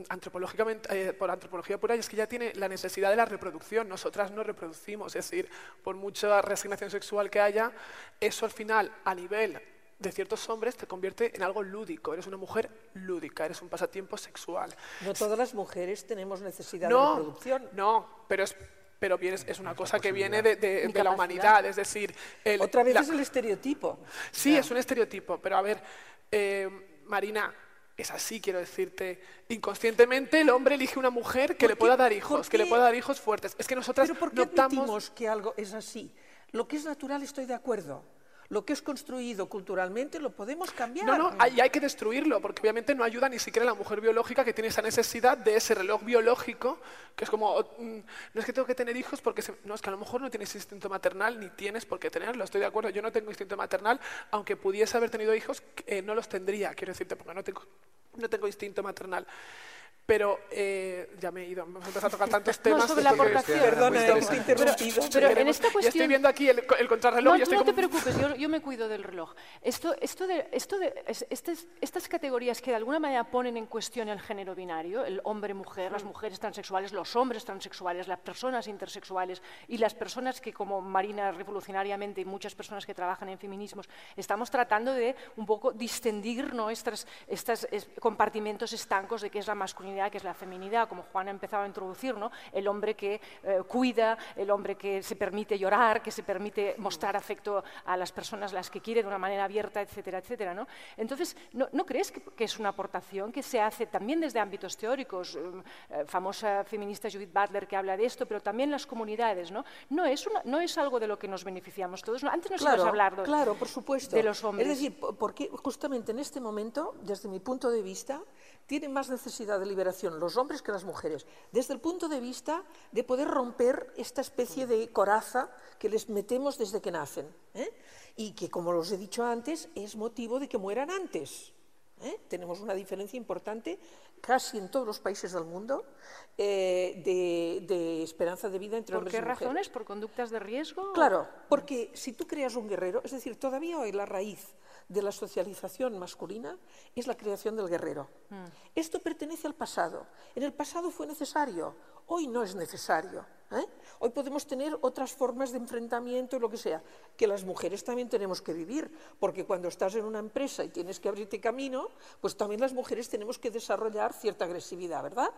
[SPEAKER 6] antropológicamente, eh, por antropología pura, es que ya tiene la necesidad de la reproducción. Nosotras no reproducimos, es decir, por mucha resignación sexual que haya, eso al final, a nivel de ciertos hombres, te convierte en algo lúdico. Eres una mujer lúdica, eres un pasatiempo sexual.
[SPEAKER 4] No todas las mujeres tenemos necesidad de reproducción.
[SPEAKER 6] No, pero es pero es, una cosa que viene de, la humanidad, es decir...
[SPEAKER 4] Otra vez es el estereotipo.
[SPEAKER 6] Sí, es un estereotipo, pero a ver, eh, Marina, es así, quiero decirte. Inconscientemente el hombre elige una mujer que le pueda dar hijos, que le pueda dar hijos fuertes. Es que nosotras
[SPEAKER 4] ¿Pero por qué admitimos que algo es así? Lo que es natural estoy de acuerdo. Lo que es construido culturalmente lo podemos cambiar.
[SPEAKER 6] No, no, hay, hay que destruirlo, porque obviamente no ayuda ni siquiera a la mujer biológica que tiene esa necesidad de ese reloj biológico, que es como, mm, no es que tengo que tener hijos porque, se- no, es que a lo mejor no tienes instinto maternal ni tienes por qué tenerlo, estoy de acuerdo, yo no tengo instinto maternal, aunque pudiese haber tenido hijos, eh, no los tendría, quiero decirte, porque no tengo, no tengo instinto maternal. Pero eh, ya me he ido, hemos empezado a tocar tantos temas.
[SPEAKER 3] sobre la aportación.
[SPEAKER 4] Perdona,
[SPEAKER 7] Muy
[SPEAKER 4] hemos interrumpido.
[SPEAKER 3] Pero en esta
[SPEAKER 6] Ya estoy
[SPEAKER 3] cuestión...
[SPEAKER 6] viendo aquí el, el contrarreloj
[SPEAKER 3] No,
[SPEAKER 6] y
[SPEAKER 3] tú
[SPEAKER 6] estoy
[SPEAKER 3] no te
[SPEAKER 6] como-
[SPEAKER 3] preocupes, yo, yo me cuido del reloj. Esto, esto de, esto de, es- estas, estas categorías que de alguna manera ponen en cuestión el género binario, el hombre-mujer, las mujeres transexuales, los hombres transexuales, las personas intersexuales y las personas que, como Marina revolucionariamente y muchas personas que trabajan en feminismos, estamos tratando de un poco distendir ¿no? estos compartimentos estancos de qué es la masculinidad, qué es la feminidad, como Juan ha empezado a introducir, ¿no? el hombre que eh, cuida, el hombre que se permite llorar, que se permite mostrar afecto a las personas las que quiere de una manera abierta, etcétera, etcétera. ¿no? Entonces, ¿no, no crees que, que es una aportación que se hace también desde ámbitos teóricos? Eh, eh, famosa feminista Judith Butler que habla de esto, pero también las comunidades. No, no, es, una- no es algo de lo que nos beneficiamos todos. ¿no? Antes nos hablar de-
[SPEAKER 4] Claro, por supuesto.
[SPEAKER 3] de los hombres.
[SPEAKER 4] Es decir, po- porque justamente en este momento, desde mi punto de vista, tienen más necesidad de liberación los hombres que las mujeres, desde el punto de vista de poder romper esta especie de coraza que les metemos desde que nacen, ¿eh? y que, como os he dicho antes, es motivo de que mueran antes. ¿eh? Tenemos una diferencia importante casi en todos los países del mundo eh, de, de esperanza de vida entre
[SPEAKER 3] ¿Por
[SPEAKER 4] hombres
[SPEAKER 3] qué
[SPEAKER 4] y mujeres.
[SPEAKER 3] razones? ¿Por conductas de riesgo?
[SPEAKER 4] Claro, porque si tú creas un guerrero, es decir, todavía hoy la raíz de la socialización masculina es la creación del guerrero. Esto pertenece al pasado. En el pasado fue necesario, hoy no es necesario. ¿Eh? Hoy podemos tener otras formas de enfrentamiento y lo que sea, que las mujeres también tenemos que vivir, porque cuando estás en una empresa y tienes que abrirte camino, pues también las mujeres tenemos que desarrollar cierta agresividad, ¿verdad?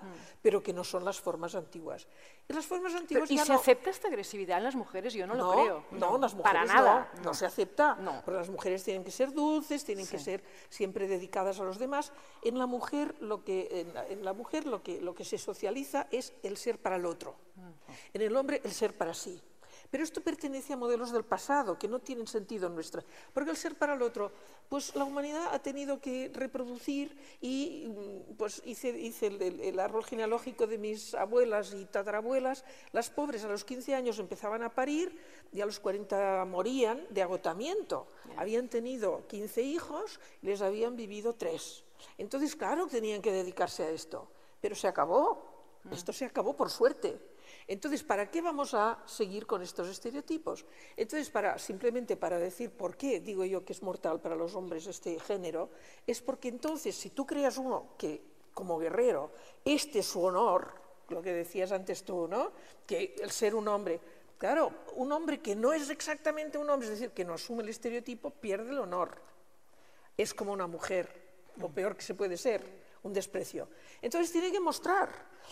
[SPEAKER 4] Pero que no son las formas antiguas. Y las formas
[SPEAKER 3] Pero,
[SPEAKER 4] antiguas
[SPEAKER 3] ¿Y se
[SPEAKER 4] no-
[SPEAKER 3] acepta esta agresividad en las mujeres? Yo no, lo creo.
[SPEAKER 4] no, las mujeres
[SPEAKER 3] Para nada.
[SPEAKER 4] no, no se acepta.
[SPEAKER 3] No.
[SPEAKER 4] Porque las mujeres tienen que ser dulces, tienen que ser siempre dedicadas a los demás. En la mujer lo que en la, en la mujer lo que lo que se socializa es el ser para el otro. En el hombre el ser para sí. Pero esto pertenece a modelos del pasado que no tienen sentido en nuestra. Porque el ser para el otro, pues la humanidad ha tenido que reproducir y mm, pues hice, hice el, el- el árbol genealógico de mis abuelas y tatarabuelas. Las pobres a los 15 años empezaban a parir y a los 40 morían de agotamiento. Habían tenido 15 hijos y les habían vivido tres. Entonces, claro, tenían que dedicarse a esto. Pero se acabó. Esto se acabó por suerte. Entonces, ¿para qué vamos a seguir con estos estereotipos? Entonces, para, simplemente para decir por qué digo yo que es mortal para los hombres este género, es porque entonces, si tú creas uno que, como guerrero, este es su honor, lo que decías antes tú, ¿no? Que el ser un hombre, claro, un hombre que no es exactamente un hombre, es decir, que no asume el estereotipo, pierde el honor es como una mujer, lo peor que se puede ser, un desprecio. Entonces tiene que mostrar.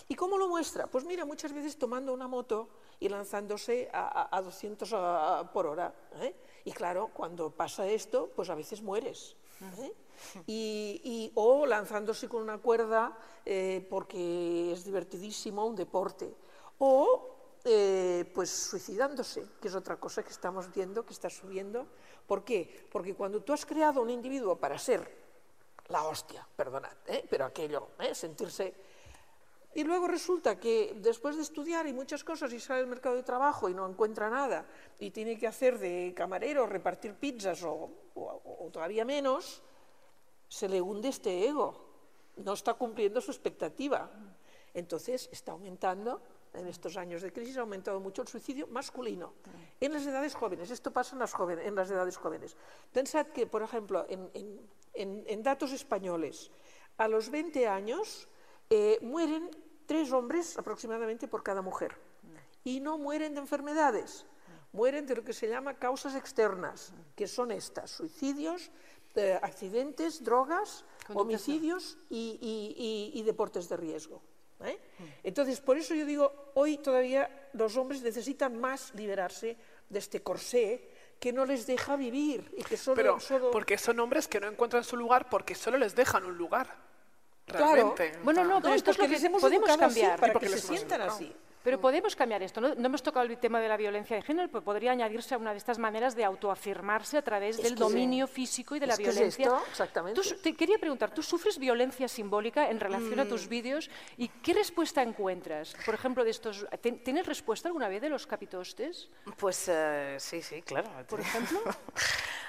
[SPEAKER 4] ¿Y cómo lo muestra? Pues mira, muchas veces tomando una moto y lanzándose a, a- a 200 a- por hora. ¿eh? Y claro, cuando pasa esto, pues a veces mueres. ¿eh? Y, o lanzándose con una cuerda eh, porque es divertidísimo, un deporte. O pues suicidándose, que es otra cosa que estamos viendo que está subiendo. ¿Por qué? Porque cuando tú has creado un individuo para ser la hostia, perdonad, ¿eh? pero aquello, ¿eh? sentirse... Y luego resulta que después de estudiar y muchas cosas y sale al mercado de trabajo y no encuentra nada y tiene que hacer de camarero, repartir pizzas o, o- todavía menos, se le hunde este ego, no está cumpliendo su expectativa. Entonces está aumentando, en estos años de crisis ha aumentado mucho el suicidio masculino. En las edades jóvenes, esto pasa en las, jóvenes, en edades jóvenes. Pensad que, por ejemplo, en- en- en datos españoles, a los 20 años eh, mueren tres hombres aproximadamente por cada mujer. Y no mueren de enfermedades, mueren de lo que se llama causas externas, que son estas, suicidios, eh, accidentes, drogas, homicidios y, y- y- y deportes de riesgo. ¿eh? Entonces, por eso yo digo, hoy todavía los hombres necesitan más liberarse de este corsé que no les deja vivir y que solo...
[SPEAKER 6] Pero
[SPEAKER 4] solo-
[SPEAKER 6] porque son hombres que no encuentran su lugar porque solo les dejan un lugar.
[SPEAKER 4] Claro.
[SPEAKER 6] Realmente.
[SPEAKER 3] Bueno, no,
[SPEAKER 4] No,
[SPEAKER 3] pero
[SPEAKER 4] y
[SPEAKER 3] esto es lo que
[SPEAKER 4] les hemos
[SPEAKER 3] podemos
[SPEAKER 4] educado así,
[SPEAKER 3] cambiar.
[SPEAKER 4] para
[SPEAKER 6] porque
[SPEAKER 4] que se sientan
[SPEAKER 6] educado.
[SPEAKER 4] así.
[SPEAKER 3] Pero podemos cambiar esto. No, no hemos tocado el tema de la violencia de género, pero podría añadirse a una de estas maneras de autoafirmarse a través del
[SPEAKER 4] que
[SPEAKER 3] dominio físico y de la
[SPEAKER 4] Es que es
[SPEAKER 3] violencia.
[SPEAKER 4] esto, exactamente.
[SPEAKER 3] Tú te quería preguntar, ¿tú sufres violencia simbólica en relación a
[SPEAKER 4] Mm.
[SPEAKER 3] tus vídeos y qué respuesta encuentras? Por ejemplo, de estos, ¿ten- ¿tienes respuesta alguna vez de los capitostes?
[SPEAKER 5] Pues eh, sí, sí, claro.
[SPEAKER 3] Por ejemplo.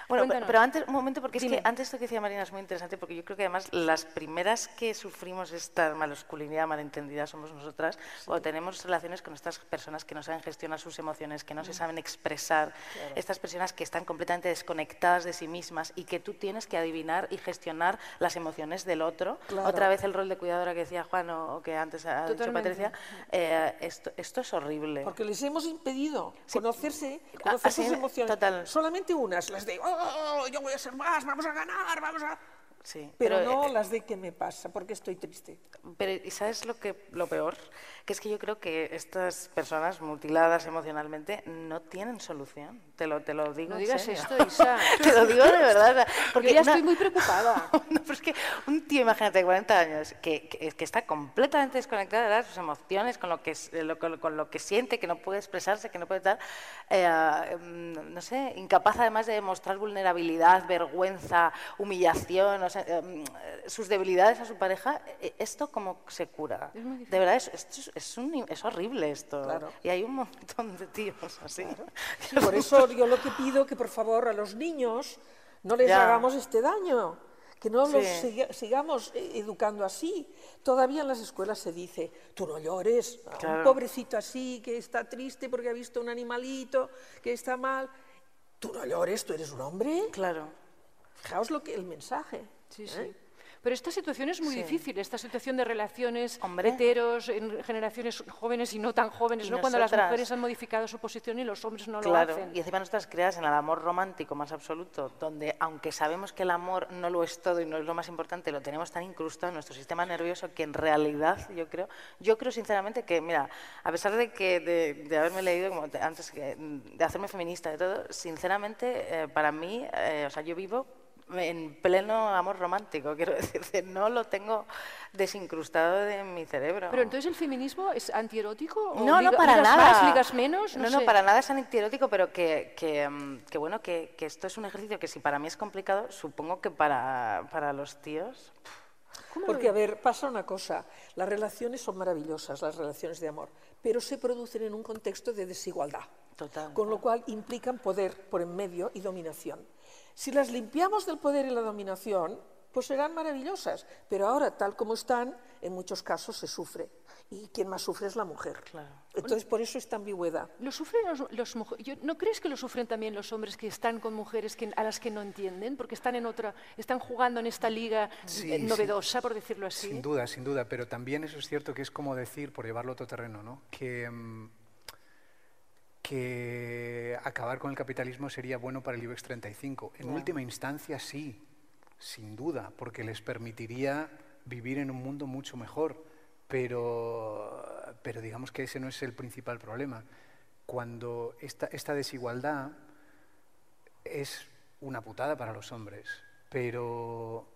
[SPEAKER 5] Bueno,
[SPEAKER 3] Cuéntanos.
[SPEAKER 5] pero antes, un momento, porque es
[SPEAKER 3] Dime.
[SPEAKER 5] que antes esto que decía Marina es muy interesante, porque yo creo que además las primeras que sufrimos esta masculinidad malentendida somos nosotras, o tenemos relaciones con estas personas que no saben gestionar sus emociones, que no se saben expresar, estas personas que están completamente desconectadas de sí mismas y que tú tienes que adivinar y gestionar las emociones del otro.
[SPEAKER 4] Claro.
[SPEAKER 5] Otra vez el rol de cuidadora que decía Juan o, que antes ha dicho
[SPEAKER 3] Totalmente.
[SPEAKER 5] Patricia, eh, esto, esto es horrible.
[SPEAKER 4] Porque les hemos impedido
[SPEAKER 5] Sí.
[SPEAKER 4] conocerse,
[SPEAKER 5] Ah,
[SPEAKER 4] conocer sus emociones.
[SPEAKER 5] total.
[SPEAKER 4] Solamente unas, las de, oh, yo voy a ser más, vamos a ganar, vamos a...
[SPEAKER 5] Sí,
[SPEAKER 4] Pero, no
[SPEAKER 5] eh,
[SPEAKER 4] las de qué me pasa, porque estoy triste.
[SPEAKER 5] Pero, ¿y sabes lo, que, lo peor? Que es que yo creo que estas personas mutiladas emocionalmente no tienen solución. Te lo, te lo digo
[SPEAKER 3] No digas
[SPEAKER 5] serio.
[SPEAKER 3] esto, Isa.
[SPEAKER 5] te lo digo de verdad.
[SPEAKER 3] Porque ya
[SPEAKER 5] una-
[SPEAKER 3] estoy muy preocupada.
[SPEAKER 5] no, pero es que un tío, imagínate, de 40 años, que, que, que está completamente desconectado de sus emociones, con lo, que, es- lo- con, con lo que siente, que no puede expresarse, que no puede estar, eh, mm, no sé, incapaz además de demostrar vulnerabilidad, vergüenza, humillación, o sea, eh, mm, sus debilidades a su pareja, eh, ¿esto cómo se cura?
[SPEAKER 3] Es
[SPEAKER 5] de verdad, es, esto es, es un- es horrible esto.
[SPEAKER 4] Claro.
[SPEAKER 5] Y hay un montón de tíos así.
[SPEAKER 4] Por eso yo lo que pido que por favor a los niños no les
[SPEAKER 5] Ya.
[SPEAKER 4] hagamos este daño, que no los
[SPEAKER 5] Sí.
[SPEAKER 4] siga- sigamos eh, educando así. Todavía en las escuelas se dice, tú no llores, a un
[SPEAKER 5] Claro.
[SPEAKER 4] pobrecito así que está triste porque ha visto un animalito que está mal, tú no llores, tú eres un hombre.
[SPEAKER 5] Claro.
[SPEAKER 4] Fijaos lo que el mensaje.
[SPEAKER 3] Sí,
[SPEAKER 4] ¿eh?
[SPEAKER 3] sí. Pero esta situación es muy
[SPEAKER 5] Sí.
[SPEAKER 3] difícil, esta situación de relaciones
[SPEAKER 5] Hombre.
[SPEAKER 3] heteros en generaciones jóvenes y no tan jóvenes, ¿no? Cuando las mujeres han modificado su posición y los hombres no
[SPEAKER 5] Claro,
[SPEAKER 3] lo hacen.
[SPEAKER 5] y encima nosotras creadas en el amor romántico más absoluto, donde aunque sabemos que el amor no lo es todo y no es lo más importante, lo tenemos tan incrustado en nuestro sistema nervioso que en realidad yo creo, yo creo sinceramente que, mira, a pesar de que de, de haberme leído como te- antes que, de hacerme feminista de todo, sinceramente eh, para mí, eh, o sea, yo vivo en pleno amor romántico, quiero decir, que no lo tengo desincrustado de mi cerebro.
[SPEAKER 3] Pero entonces el feminismo es antierótico o
[SPEAKER 5] No, no, para
[SPEAKER 3] ligas
[SPEAKER 5] nada.
[SPEAKER 3] más, ligas menos, no,
[SPEAKER 5] no,
[SPEAKER 3] sé.
[SPEAKER 5] para nada es antierótico, pero que, que, mm, que bueno, que, que esto es un ejercicio que si para mí es complicado, supongo que para, para los tíos...
[SPEAKER 3] ¿Cómo lo
[SPEAKER 4] Porque, a ver, pasa una cosa, las relaciones son maravillosas, las relaciones de amor, pero se producen en un contexto de desigualdad,
[SPEAKER 5] Total.
[SPEAKER 4] con lo cual implican poder por en medio y dominación. Si las limpiamos del poder y la dominación, pues serán maravillosas, pero ahora, tal como están, en muchos casos se sufre, y quien más sufre es la mujer.
[SPEAKER 5] Claro.
[SPEAKER 4] Entonces, por eso esta ambigüedad.
[SPEAKER 3] ¿Lo sufren los, los muj- yo- ¿No crees que lo sufren también los hombres que están con mujeres que, a las que no entienden? Porque están en otra, están jugando en esta liga
[SPEAKER 7] Sí,
[SPEAKER 3] eh,
[SPEAKER 7] sí.
[SPEAKER 3] novedosa, por decirlo así.
[SPEAKER 7] Sin duda, sin duda, pero también eso es cierto que es como decir, por llevarlo a otro terreno, ¿no? que, mm, que acabar con el capitalismo sería bueno para el IBEX 35. En última instancia, sí, sin duda, porque les permitiría vivir en un mundo mucho mejor, pero, pero digamos que ese no es el principal problema. Cuando esta, esta desigualdad es una putada para los hombres, pero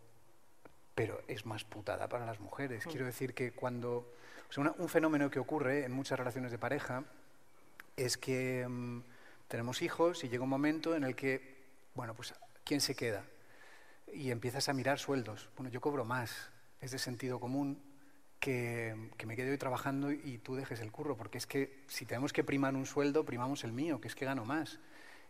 [SPEAKER 7] pero es más putada para las mujeres. Quiero decir que cuando... o sea, una- un fenómeno que ocurre en muchas relaciones de pareja es que mm, tenemos hijos y llega un momento en el que, bueno, pues, ¿quién se queda? Y empiezas a mirar sueldos. Bueno, yo cobro más. Es de sentido común que, que me quede hoy trabajando y tú dejes el curro, porque es que si tenemos que primar un sueldo, primamos el mío, que es que gano más.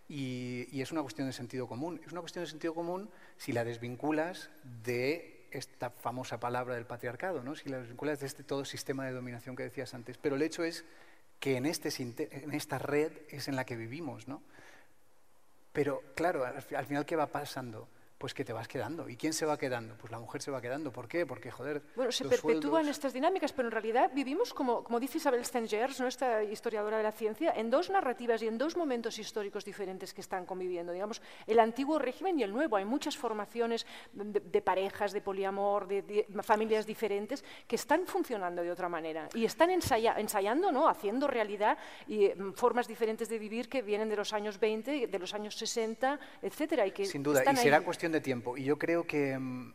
[SPEAKER 7] Y, y es una cuestión de sentido común. Es una cuestión de sentido común si la desvinculas de esta famosa palabra del patriarcado, ¿no? si la desvinculas de este todo sistema de dominación que decías antes. Pero el hecho es que en, este, en esta red es en la que vivimos. ¿no? Pero claro, al final, ¿qué va pasando? Pues que te vas quedando. ¿Y quién se va quedando? Pues la mujer se va quedando. ¿Por qué? Porque, joder,
[SPEAKER 3] Bueno, se
[SPEAKER 7] los
[SPEAKER 3] perpetúan
[SPEAKER 7] sueldos-
[SPEAKER 3] estas dinámicas, pero en realidad vivimos, como, como dice Isabel Stengers, nuestra historiadora de la ciencia, en dos narrativas y en dos momentos históricos diferentes que están conviviendo. Digamos, el antiguo régimen y el nuevo. Hay muchas formaciones de, de parejas, de poliamor, de, de familias diferentes que están funcionando de otra manera y están ensaya- ensayando, ¿no? haciendo realidad y eh, formas diferentes de vivir que vienen de los años 20, de los años 60, etcétera. Y que
[SPEAKER 7] Sin duda, y será
[SPEAKER 3] ahí.
[SPEAKER 7] cuestión de tiempo. Y yo creo que, mm,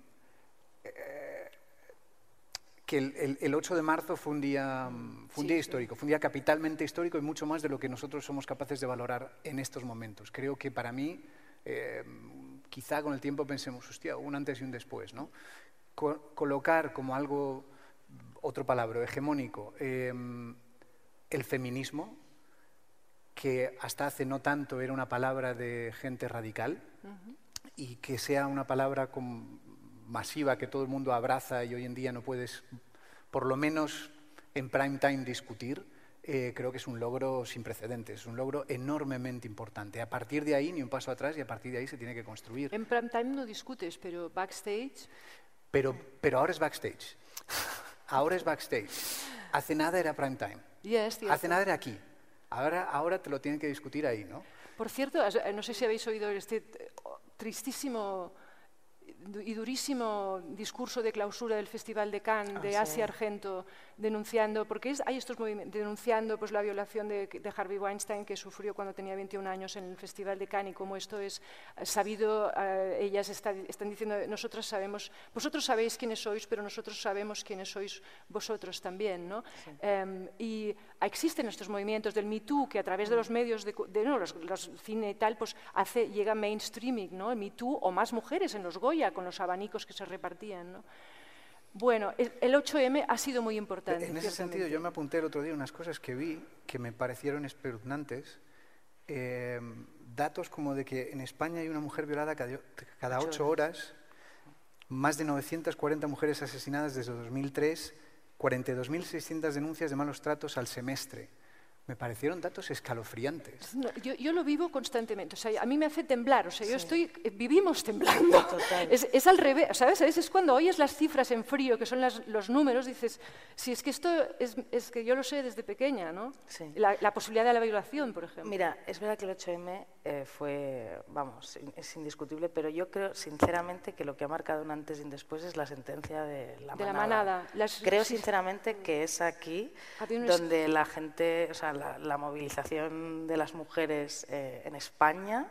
[SPEAKER 7] eh, que el, el- el 8 de marzo fue un día, mm, fue un día histórico, fue un día capitalmente histórico y mucho más de lo que nosotros somos capaces de valorar en estos momentos. Creo que para mí, eh, quizá con el tiempo pensemos, hostia, un antes y un después, ¿no? Co- colocar como algo, otro palabra, hegemónico, eh, el feminismo, que hasta hace no tanto era una palabra de gente radical, y que sea una palabra masiva que todo el mundo abraza y hoy en día no puedes, por lo menos en prime time, discutir, eh, creo que es un logro sin precedentes, es un logro enormemente importante. A partir de ahí, ni un paso atrás, y a partir de ahí se tiene que construir.
[SPEAKER 3] En prime time no discutes, pero backstage,
[SPEAKER 7] Pero, pero ahora es backstage. Ahora es backstage. Hace nada era prime time.
[SPEAKER 3] ya es cierto.
[SPEAKER 7] Hace nada era aquí. Ahora, ahora te lo tienen que discutir ahí, ¿no?
[SPEAKER 3] Por cierto, no sé si habéis oído este tristísimo y durísimo discurso de clausura del Festival de Cannes de Asia Argento denunciando, porque es- hay estos movimientos, denunciando pues, la violación de, de Harvey Weinstein que sufrió cuando tenía 21 años en el Festival de Cannes y como esto es eh, sabido, eh, ellas está- están diciendo, nosotros sabemos, vosotros sabéis quiénes sois, pero nosotros sabemos quiénes sois vosotros también, ¿no? Em, y existen estos movimientos del Me Too que a través de los medios, de, no, los, los cine y tal, pues hace, llega mainstreaming, ¿no? El Me Too o más mujeres en los Goya con los abanicos que se repartían, ¿no? Bueno, el el 8M ha sido muy importante.
[SPEAKER 7] En ese sentido, yo me apunté el otro día unas cosas que vi que me parecieron espeluznantes. Eh, datos como de que en España hay una mujer violada cada, cada ocho horas, más de 940 mujeres asesinadas desde 2003, 42.600 denuncias de malos tratos al semestre. Me parecieron datos escalofriantes.
[SPEAKER 3] No, yo, yo lo vivo constantemente, o sea, a mí me hace temblar, o sea, yo estoy, eh, vivimos temblando. Es, es al revés, ¿sabes? ¿sabes? Es cuando oyes las cifras en frío, que son las- los números, dices, si es que esto es, es que yo lo sé desde pequeña, ¿no?
[SPEAKER 5] Sí.
[SPEAKER 3] La, la posibilidad de la violación, por ejemplo.
[SPEAKER 5] Mira, es verdad que el 8M eh, fue, vamos, es indiscutible, pero yo creo sinceramente que lo que ha marcado un antes y un después es la sentencia de la
[SPEAKER 3] De la
[SPEAKER 5] manada.
[SPEAKER 3] Las-
[SPEAKER 5] creo
[SPEAKER 3] sí, sí.
[SPEAKER 5] sinceramente que es aquí donde la gente, o sea, la, la movilización de las mujeres eh, en España,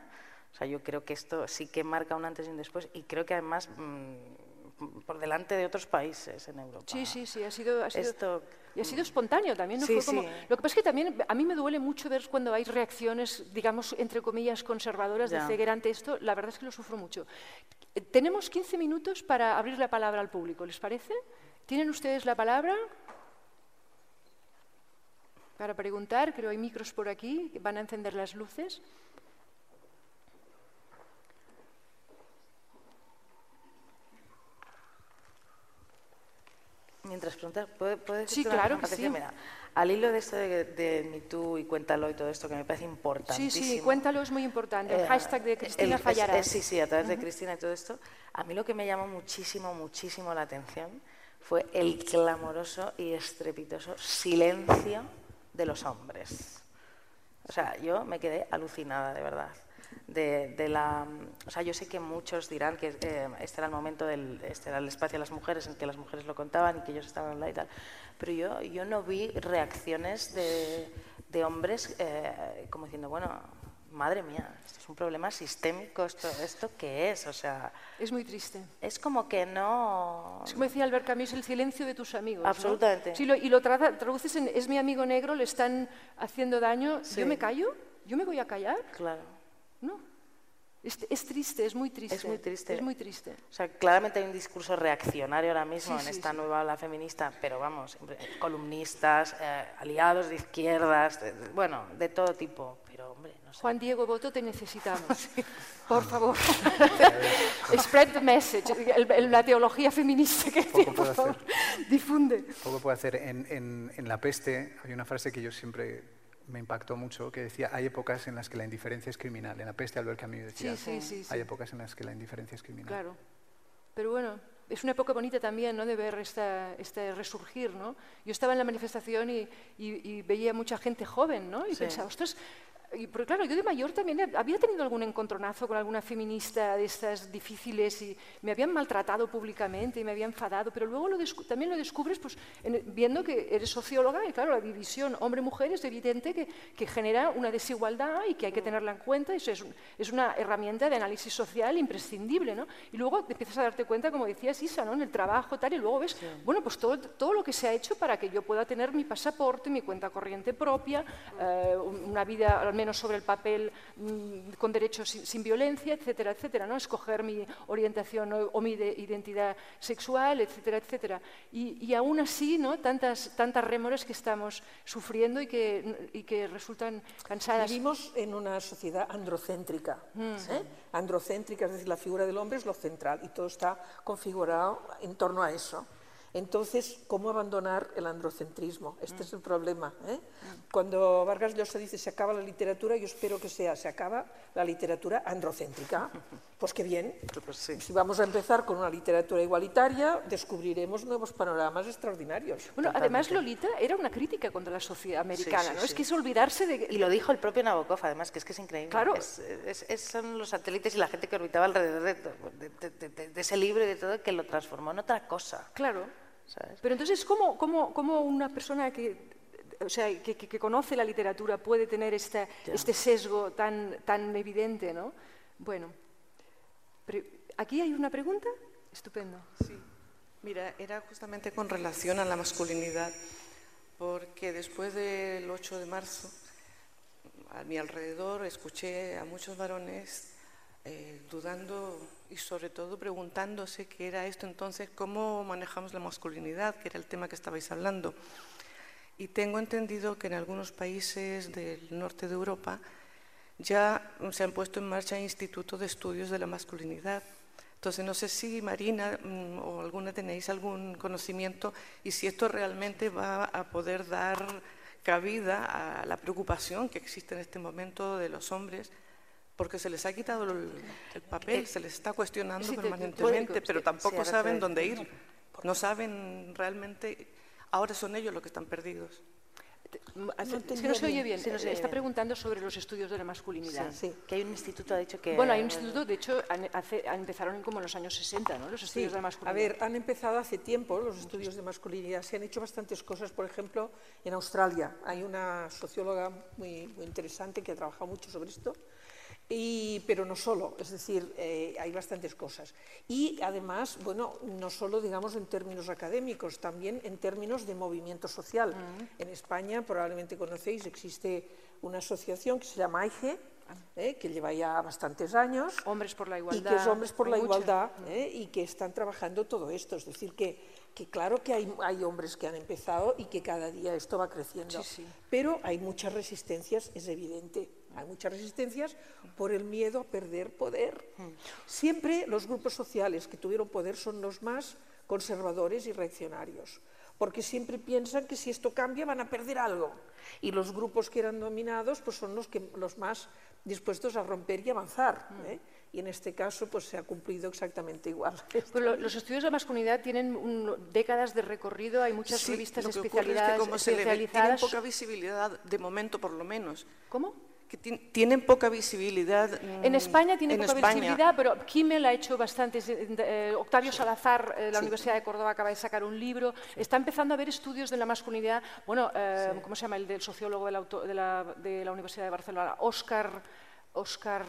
[SPEAKER 5] o sea, yo creo que esto sí que marca un antes y un después y creo que además mm, por delante de otros países en Europa.
[SPEAKER 3] Sí, sí, sí, ha sido, ha sido,
[SPEAKER 5] Esto-
[SPEAKER 3] y ha sido espontáneo también. ¿no?
[SPEAKER 5] Sí,
[SPEAKER 3] Fue como-
[SPEAKER 5] sí.
[SPEAKER 3] Lo que pasa es que también a mí me duele mucho ver cuando hay reacciones, digamos, entre comillas, conservadoras de ceguera ante esto. La verdad es que lo sufro mucho. Eh, Tenemos 15 minutos para abrir la palabra al público, ¿les parece? ¿Tienen ustedes la palabra? Para preguntar, creo hay micros por aquí, que van a encender las luces.
[SPEAKER 5] Mientras preguntas, ¿puede, puede
[SPEAKER 3] Sí, claro que sí.
[SPEAKER 5] Mira, al hilo de esto de, de Me Too y Cuéntalo y todo esto, que me parece
[SPEAKER 3] Sí,
[SPEAKER 5] importantísimo.
[SPEAKER 3] sí, cuéntalo, es muy importante. El
[SPEAKER 5] Eh,
[SPEAKER 3] hashtag de Cristina Fallará.
[SPEAKER 5] sí, sí, a través de Cristina y todo esto. A mí lo que me llamó muchísimo, muchísimo la atención fue el clamoroso y estrepitoso silencio de los hombres. O sea, yo me quedé alucinada, de verdad. De, de la, o sea, yo sé que muchos dirán que eh, este era el momento del, este era el espacio de las mujeres en que las mujeres lo contaban y que ellos estaban online y tal, pero yo, yo no vi reacciones de, de hombres eh, como diciendo, bueno, madre mía, esto es un problema sistémico, esto, esto qué es, o sea,
[SPEAKER 3] Es muy triste.
[SPEAKER 5] es como que no,
[SPEAKER 3] Es como decía Albert Camus, el silencio de tus amigos. ¿no?
[SPEAKER 5] Absolutamente.
[SPEAKER 3] Sí, lo- y lo tra- traduces en es mi amigo negro, le están haciendo daño,
[SPEAKER 5] Sí.
[SPEAKER 3] yo me callo, yo me voy a callar.
[SPEAKER 5] claro.
[SPEAKER 3] No. Es, es triste, es muy triste.
[SPEAKER 5] Es muy triste.
[SPEAKER 3] Es muy triste.
[SPEAKER 5] O sea, claramente hay un discurso reaccionario ahora mismo
[SPEAKER 3] Sí,
[SPEAKER 5] en
[SPEAKER 3] sí,
[SPEAKER 5] esta
[SPEAKER 3] sí.
[SPEAKER 5] nueva ola feminista, pero vamos, columnistas, eh, aliados de izquierdas, de- bueno, de todo tipo. Pero, hombre, no sé.
[SPEAKER 3] Juan Diego Boto, te necesitamos. Por favor. Spread the message. El- el- la teología feminista que
[SPEAKER 7] Poco
[SPEAKER 3] por
[SPEAKER 7] puedo
[SPEAKER 3] favor, difunde.
[SPEAKER 7] Poco puedo hacer. En, en- en La peste hay una frase que yo siempre me impactó mucho, que decía, hay épocas en las que la indiferencia es criminal. En La peste Albert Camus decía,
[SPEAKER 3] Sí, sí, sí, sí.
[SPEAKER 7] hay épocas en las que la indiferencia es criminal.
[SPEAKER 3] Claro. Pero bueno, es una época bonita también, ¿no? De ver esta, este resurgir, ¿no? Yo estaba en la manifestación y, y- y veía mucha gente joven, ¿no? Y
[SPEAKER 5] Sí.
[SPEAKER 3] pensaba, ostras, Y, pero claro, yo de mayor también había tenido algún encontronazo con alguna feminista de estas difíciles y me habían maltratado públicamente y me había enfadado, pero luego lo también lo descubres pues, viendo que eres socióloga y claro, la división hombre-mujer es evidente que, que, genera una desigualdad y que hay que tenerla en cuenta, eso es, es una herramienta de análisis social imprescindible, ¿no? Y luego te empiezas a darte cuenta, como decías Isa, ¿no? en el trabajo tal, y luego ves, bueno, pues todo, todo lo que se ha hecho para que yo pueda tener mi pasaporte, mi cuenta corriente propia, eh, una vida menos sobre el papel mm, con derechos sin, violencia, etcétera, etcétera, ¿no? escoger mi orientación o, mi identidad sexual, etcétera, etcétera. Y, aún así, ¿no? tantas, tantas rémoras que estamos sufriendo y que, y que resultan cansadas.
[SPEAKER 4] Vivimos en una sociedad androcéntrica. Mm. ¿eh? Androcéntrica, es decir, la figura del hombre es lo central y todo está configurado en torno a eso. Entonces, ¿cómo abandonar el androcentrismo? Este es el problema. ¿eh? Cuando Vargas Llosa dice se acaba la literatura, yo espero que sea se acaba la literatura androcéntrica. Pues qué bien. Pues si vamos a empezar con una literatura igualitaria, descubriremos nuevos panoramas extraordinarios.
[SPEAKER 3] Bueno, además Lolita era una crítica contra la sociedad americana, ¿no? Es que es olvidarse de...
[SPEAKER 5] Y lo dijo el propio Nabokov, además, que es que es increíble.
[SPEAKER 3] Claro.
[SPEAKER 5] son los satélites y la gente que orbitaba alrededor de, de ese libro y de todo que lo transformó en otra cosa.
[SPEAKER 3] Claro. Pero entonces, ¿cómo, cómo, cómo una persona que, o sea, que, que, conoce la literatura puede tener este, este sesgo tan, tan evidente? ¿no? Bueno, aquí hay una pregunta. Estupendo.
[SPEAKER 8] Sí, mira, era justamente con relación a la masculinidad, porque después del 8 de marzo, a mi alrededor escuché a muchos varones eh, dudando y sobre todo preguntándose qué era esto entonces, cómo manejamos la masculinidad, que era el tema que estabais hablando. Y tengo entendido que en algunos países del norte de Europa ya se han puesto en marcha institutos de estudios de la masculinidad. Entonces, no sé si Marina mm, o alguna tenéis algún conocimiento y si esto realmente va a poder dar cabida a la preocupación que existe en este momento de los hombres porque se les ha quitado el, papel, eh, se les está cuestionando permanentemente, pero tampoco saben dónde ir. No saben realmente, ahora son ellos los que están perdidos.
[SPEAKER 3] No si no se oye bien, se nos está preguntando sobre los estudios de la masculinidad.
[SPEAKER 5] Sí, que hay un instituto, ha dicho que...
[SPEAKER 3] Bueno, hay un instituto, de hecho, empezaron como en los años 60, ¿no? Los estudios de la masculinidad.
[SPEAKER 4] A ver, han empezado hace tiempo los estudios de masculinidad. Se han hecho bastantes cosas, por ejemplo, en Australia. Hay una socióloga muy, muy interesante que ha trabajado mucho sobre esto, pero no solo, es decir, eh, hay bastantes cosas. Y además, bueno, no solo digamos en términos académicos, también en términos de movimiento social. Mm. En España, probablemente conocéis, existe una asociación que se llama AIGE, eh, que lleva ya bastantes años.
[SPEAKER 3] Hombres por la Igualdad.
[SPEAKER 4] Y que es Hombres por la Igualdad, mm. eh, y que están trabajando todo esto. Es decir, que, que claro que hay, hay, hombres que han empezado y que cada día esto va creciendo. Pero hay muchas resistencias, es evidente. Hay muchas resistencias por el miedo a perder poder. Siempre los grupos sociales que tuvieron poder son los más conservadores y reaccionarios, porque siempre piensan que si esto cambia van a perder algo. Y los grupos que eran dominados pues son los, que, los más dispuestos a romper y avanzar. ¿eh? y en este caso pues se ha cumplido exactamente igual.
[SPEAKER 3] los estudios de masculinidad tienen décadas de recorrido, hay muchas revistas
[SPEAKER 8] lo
[SPEAKER 3] que especializadas.
[SPEAKER 8] Es que como se le tienen poca visibilidad de momento por lo menos.
[SPEAKER 3] ¿Cómo?
[SPEAKER 8] Que tienen poca visibilidad.
[SPEAKER 3] En España tiene poca visibilidad, pero Kimmel ha hecho bastantes. Eh, eh, Octavio Salazar, eh, la Universidad de Córdoba, acaba de sacar un libro. Está empezando a haber estudios de la masculinidad. Bueno, ¿cómo se llama el del sociólogo de la, de la, Universidad de Barcelona? Oscar. Oscar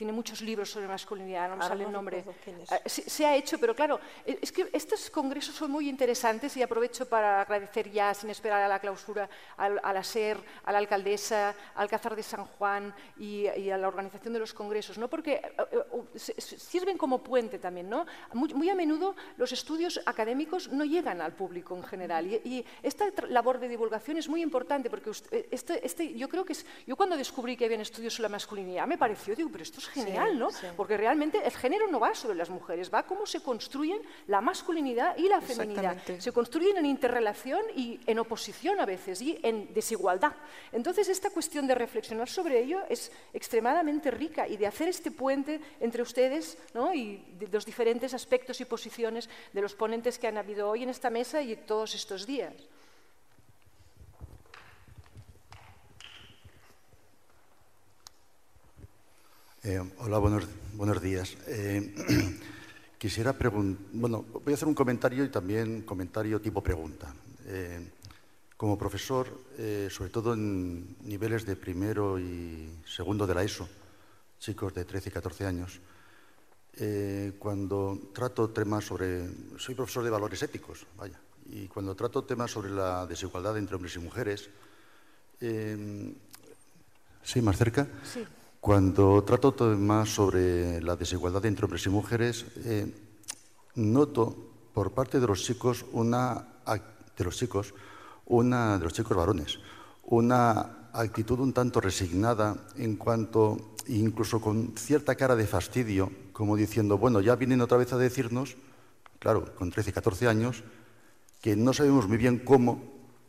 [SPEAKER 3] tiene muchos libros sobre masculinidad, no me sale el nombre. Ah, se, ha hecho, pero claro, eh, es que estos congresos son muy interesantes y aprovecho para agradecer ya, sin esperar a la clausura, al, a la SER, a la alcaldesa, al Cázar de San Juan y, a la organización de los congresos, ¿no? porque eh, eh, sirven como puente también. ¿no? Muy, a menudo los estudios académicos no llegan al público en general y, esta labor de divulgación es muy importante porque este, este, yo creo que es, yo cuando descubrí que había estudios sobre la masculinidad me pareció, digo, pero esto es genial, ¿no? Porque realmente el género no va sobre las mujeres, va cómo se construyen la masculinidad y la feminidad. Se construyen en interrelación y en oposición a veces y en desigualdad. Entonces, esta cuestión de reflexionar sobre ello es extremadamente rica y de hacer este puente entre ustedes ¿no? y de los diferentes aspectos y posiciones de los ponentes que han habido hoy en esta mesa y todos estos días.
[SPEAKER 9] Eh, hola, buenos, días. Eh, quisiera preguntar, bueno, voy a hacer un comentario y también comentario tipo pregunta. Eh, como profesor, sobre todo en niveles de primero y segundo de la ESO, chicos de 13 y 14 años, cuando trato temas sobre, soy profesor de valores éticos, vaya, y cuando trato temas sobre la desigualdad entre hombres y mujeres, ¿sí, más cerca?
[SPEAKER 3] Sí.
[SPEAKER 9] Cuando trato temas sobre la desigualdad entre hombres y mujeres, eh, noto por parte de los chicos una de los chicos, una de los chicos varones, una actitud un tanto resignada en cuanto, incluso con cierta cara de fastidio, como diciendo, bueno, ya vienen otra vez a decirnos, claro, con 13, 14 años, que no sabemos muy bien cómo,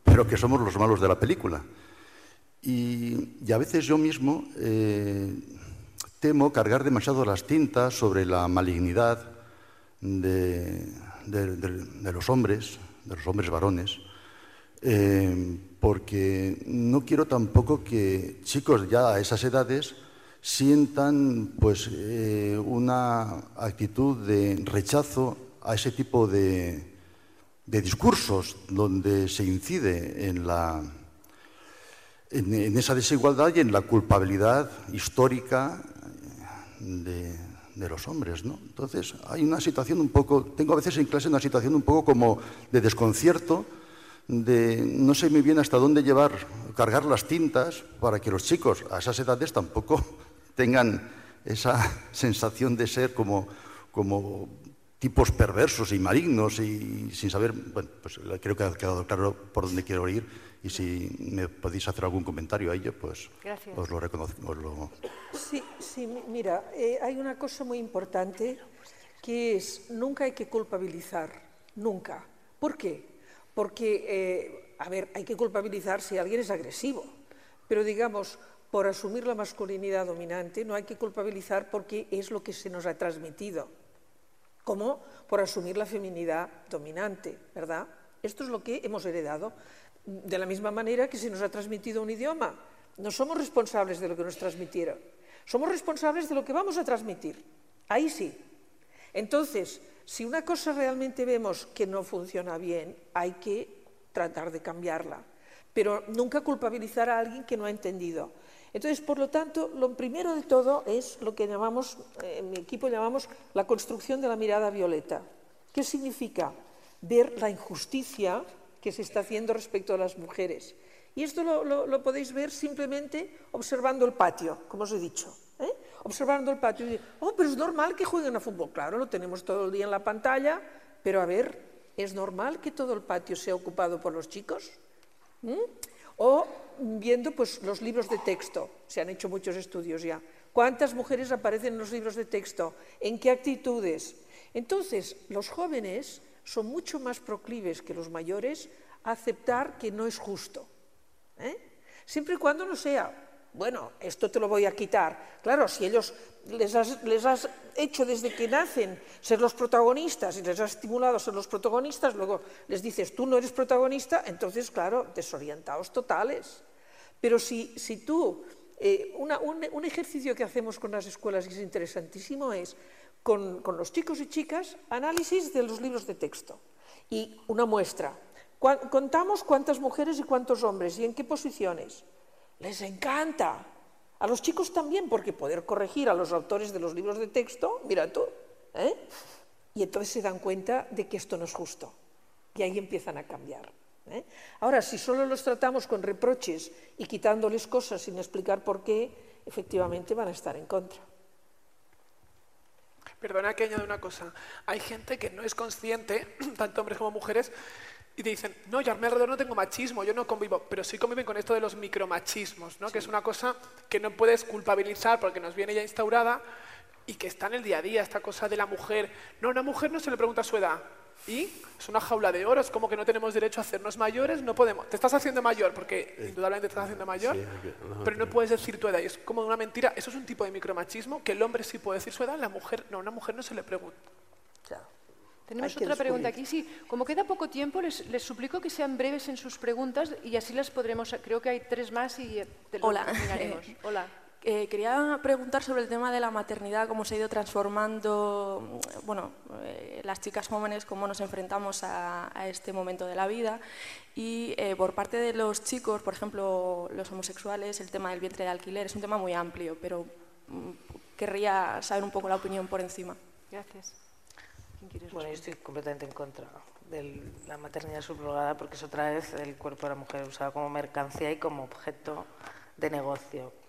[SPEAKER 9] pero que somos los malos de la película. Y, a veces yo mismo eh, temo cargar demasiado las tintas sobre la malignidad de, los hombres, de los hombres varones, eh, porque no quiero tampoco que chicos ya a esas edades sientan pues, eh, una actitud de rechazo a ese tipo de discursos donde se incide en la, en, esa desigualdad y en la culpabilidad histórica de, los hombres. ¿no? Entonces, hay una situación un poco, tengo a veces en clase una situación un poco como de desconcierto, de no sé muy bien hasta dónde llevar, cargar las tintas para que los chicos a esas edades tampoco tengan esa sensación de ser como, como tipos perversos y malignos y sin saber, bueno, pues creo que ha quedado claro por dónde quiero ir y si me podéis hacer algún comentario a ello, pues os lo reconozco. Lo...
[SPEAKER 4] Sí, sí, mira, eh, hay una cosa muy importante que es nunca hay que culpabilizar, nunca. ¿Por qué? Porque, eh, a ver, hay que culpabilizar si alguien es agresivo, pero digamos, por asumir la masculinidad dominante no hay que culpabilizar porque es lo que se nos ha transmitido, como por asumir la feminidad dominante, ¿verdad? Esto es lo que hemos heredado de la misma manera que se nos ha transmitido un idioma. No somos responsables de lo que nos transmitieron, somos responsables de lo que vamos a transmitir. Ahí sí. Entonces, si una cosa realmente vemos que no funciona bien, hay que tratar de cambiarla, pero nunca culpabilizar a alguien que no ha entendido. Entonces, por lo tanto, lo primero de todo es lo que llamamos, eh, en mi equipo llamamos la construcción de la mirada violeta. ¿Qué significa? Ver la injusticia que se está haciendo respecto a las mujeres. Y esto lo, podéis ver simplemente observando el patio, como os he dicho. ¿eh? Observando el patio y oh, pero es normal que jueguen a fútbol. Claro, lo tenemos todo el día en la pantalla, pero a ver, ¿es normal que todo el patio sea ocupado por los chicos? ¿Mm? O viendo pues, los libros de texto, se han hecho muchos estudios ya. ¿Cuántas mujeres aparecen en los libros de texto? ¿En qué actitudes? Entonces, los jóvenes son mucho más proclives que los mayores a aceptar que no es justo. ¿eh? Siempre y cuando no sea, bueno, esto te lo voy a quitar. Claro, si ellos les has, hecho desde que nacen ser los protagonistas y les has estimulado a ser los protagonistas, luego les dices tú no eres protagonista, entonces, claro, desorientados totales. Pero si, tú, eh, un, un ejercicio que hacemos con las escuelas es interesantísimo es con, los chicos y chicas análisis de los libros de texto y una muestra. Contamos cuántas mujeres y cuántos hombres y en qué posiciones. Les encanta. A los chicos también, porque poder corregir a los autores de los libros de texto, mira tú, ¿eh? y entonces se dan cuenta de que esto no es justo. Y ahí empiezan a cambiar. ¿eh? Ahora, si solo los tratamos con reproches y quitándoles cosas sin explicar por qué, efectivamente van a estar en contra.
[SPEAKER 6] Perdona que añade una cosa. Hay gente que no es consciente, tanto hombres como mujeres, y te dicen, no, yo a mi alrededor no tengo machismo, yo no convivo, pero sí conviven con esto de los micromachismos, ¿no? que es una cosa que no puedes culpabilizar porque nos viene ya instaurada y que está en el día a día, esta cosa de la mujer. No, a una mujer no se le pregunta su edad, y es una jaula de oro, es como que no tenemos derecho a hacernos mayores, no podemos. Te estás haciendo mayor, porque indudablemente te estás haciendo mayor, pero no puedes decir tu edad. Y es como una mentira. Eso es un tipo de micromachismo que el hombre sí puede decir su edad, la mujer no, a una mujer no se le pregunta.
[SPEAKER 3] Tenemos otra pregunta aquí. Sí, como queda poco tiempo, les, les, suplico que sean breves en sus preguntas y así las podremos. Creo que hay tres más y te lo
[SPEAKER 2] Hola.
[SPEAKER 3] Hola.
[SPEAKER 10] Eh, quería preguntar sobre el tema de la maternidad, cómo se ha ido transformando, bueno, eh, las chicas jóvenes, cómo nos enfrentamos a, este momento de la vida. Y eh, por parte de los chicos, por ejemplo, los homosexuales, el tema del vientre de alquiler es un tema muy amplio, pero mm, querría saber un poco la opinión por encima.
[SPEAKER 3] Gracias.
[SPEAKER 5] Bueno, yo estoy completamente en contra de la maternidad subrogada porque es otra vez el cuerpo de la mujer usado como mercancía y como objeto de negocio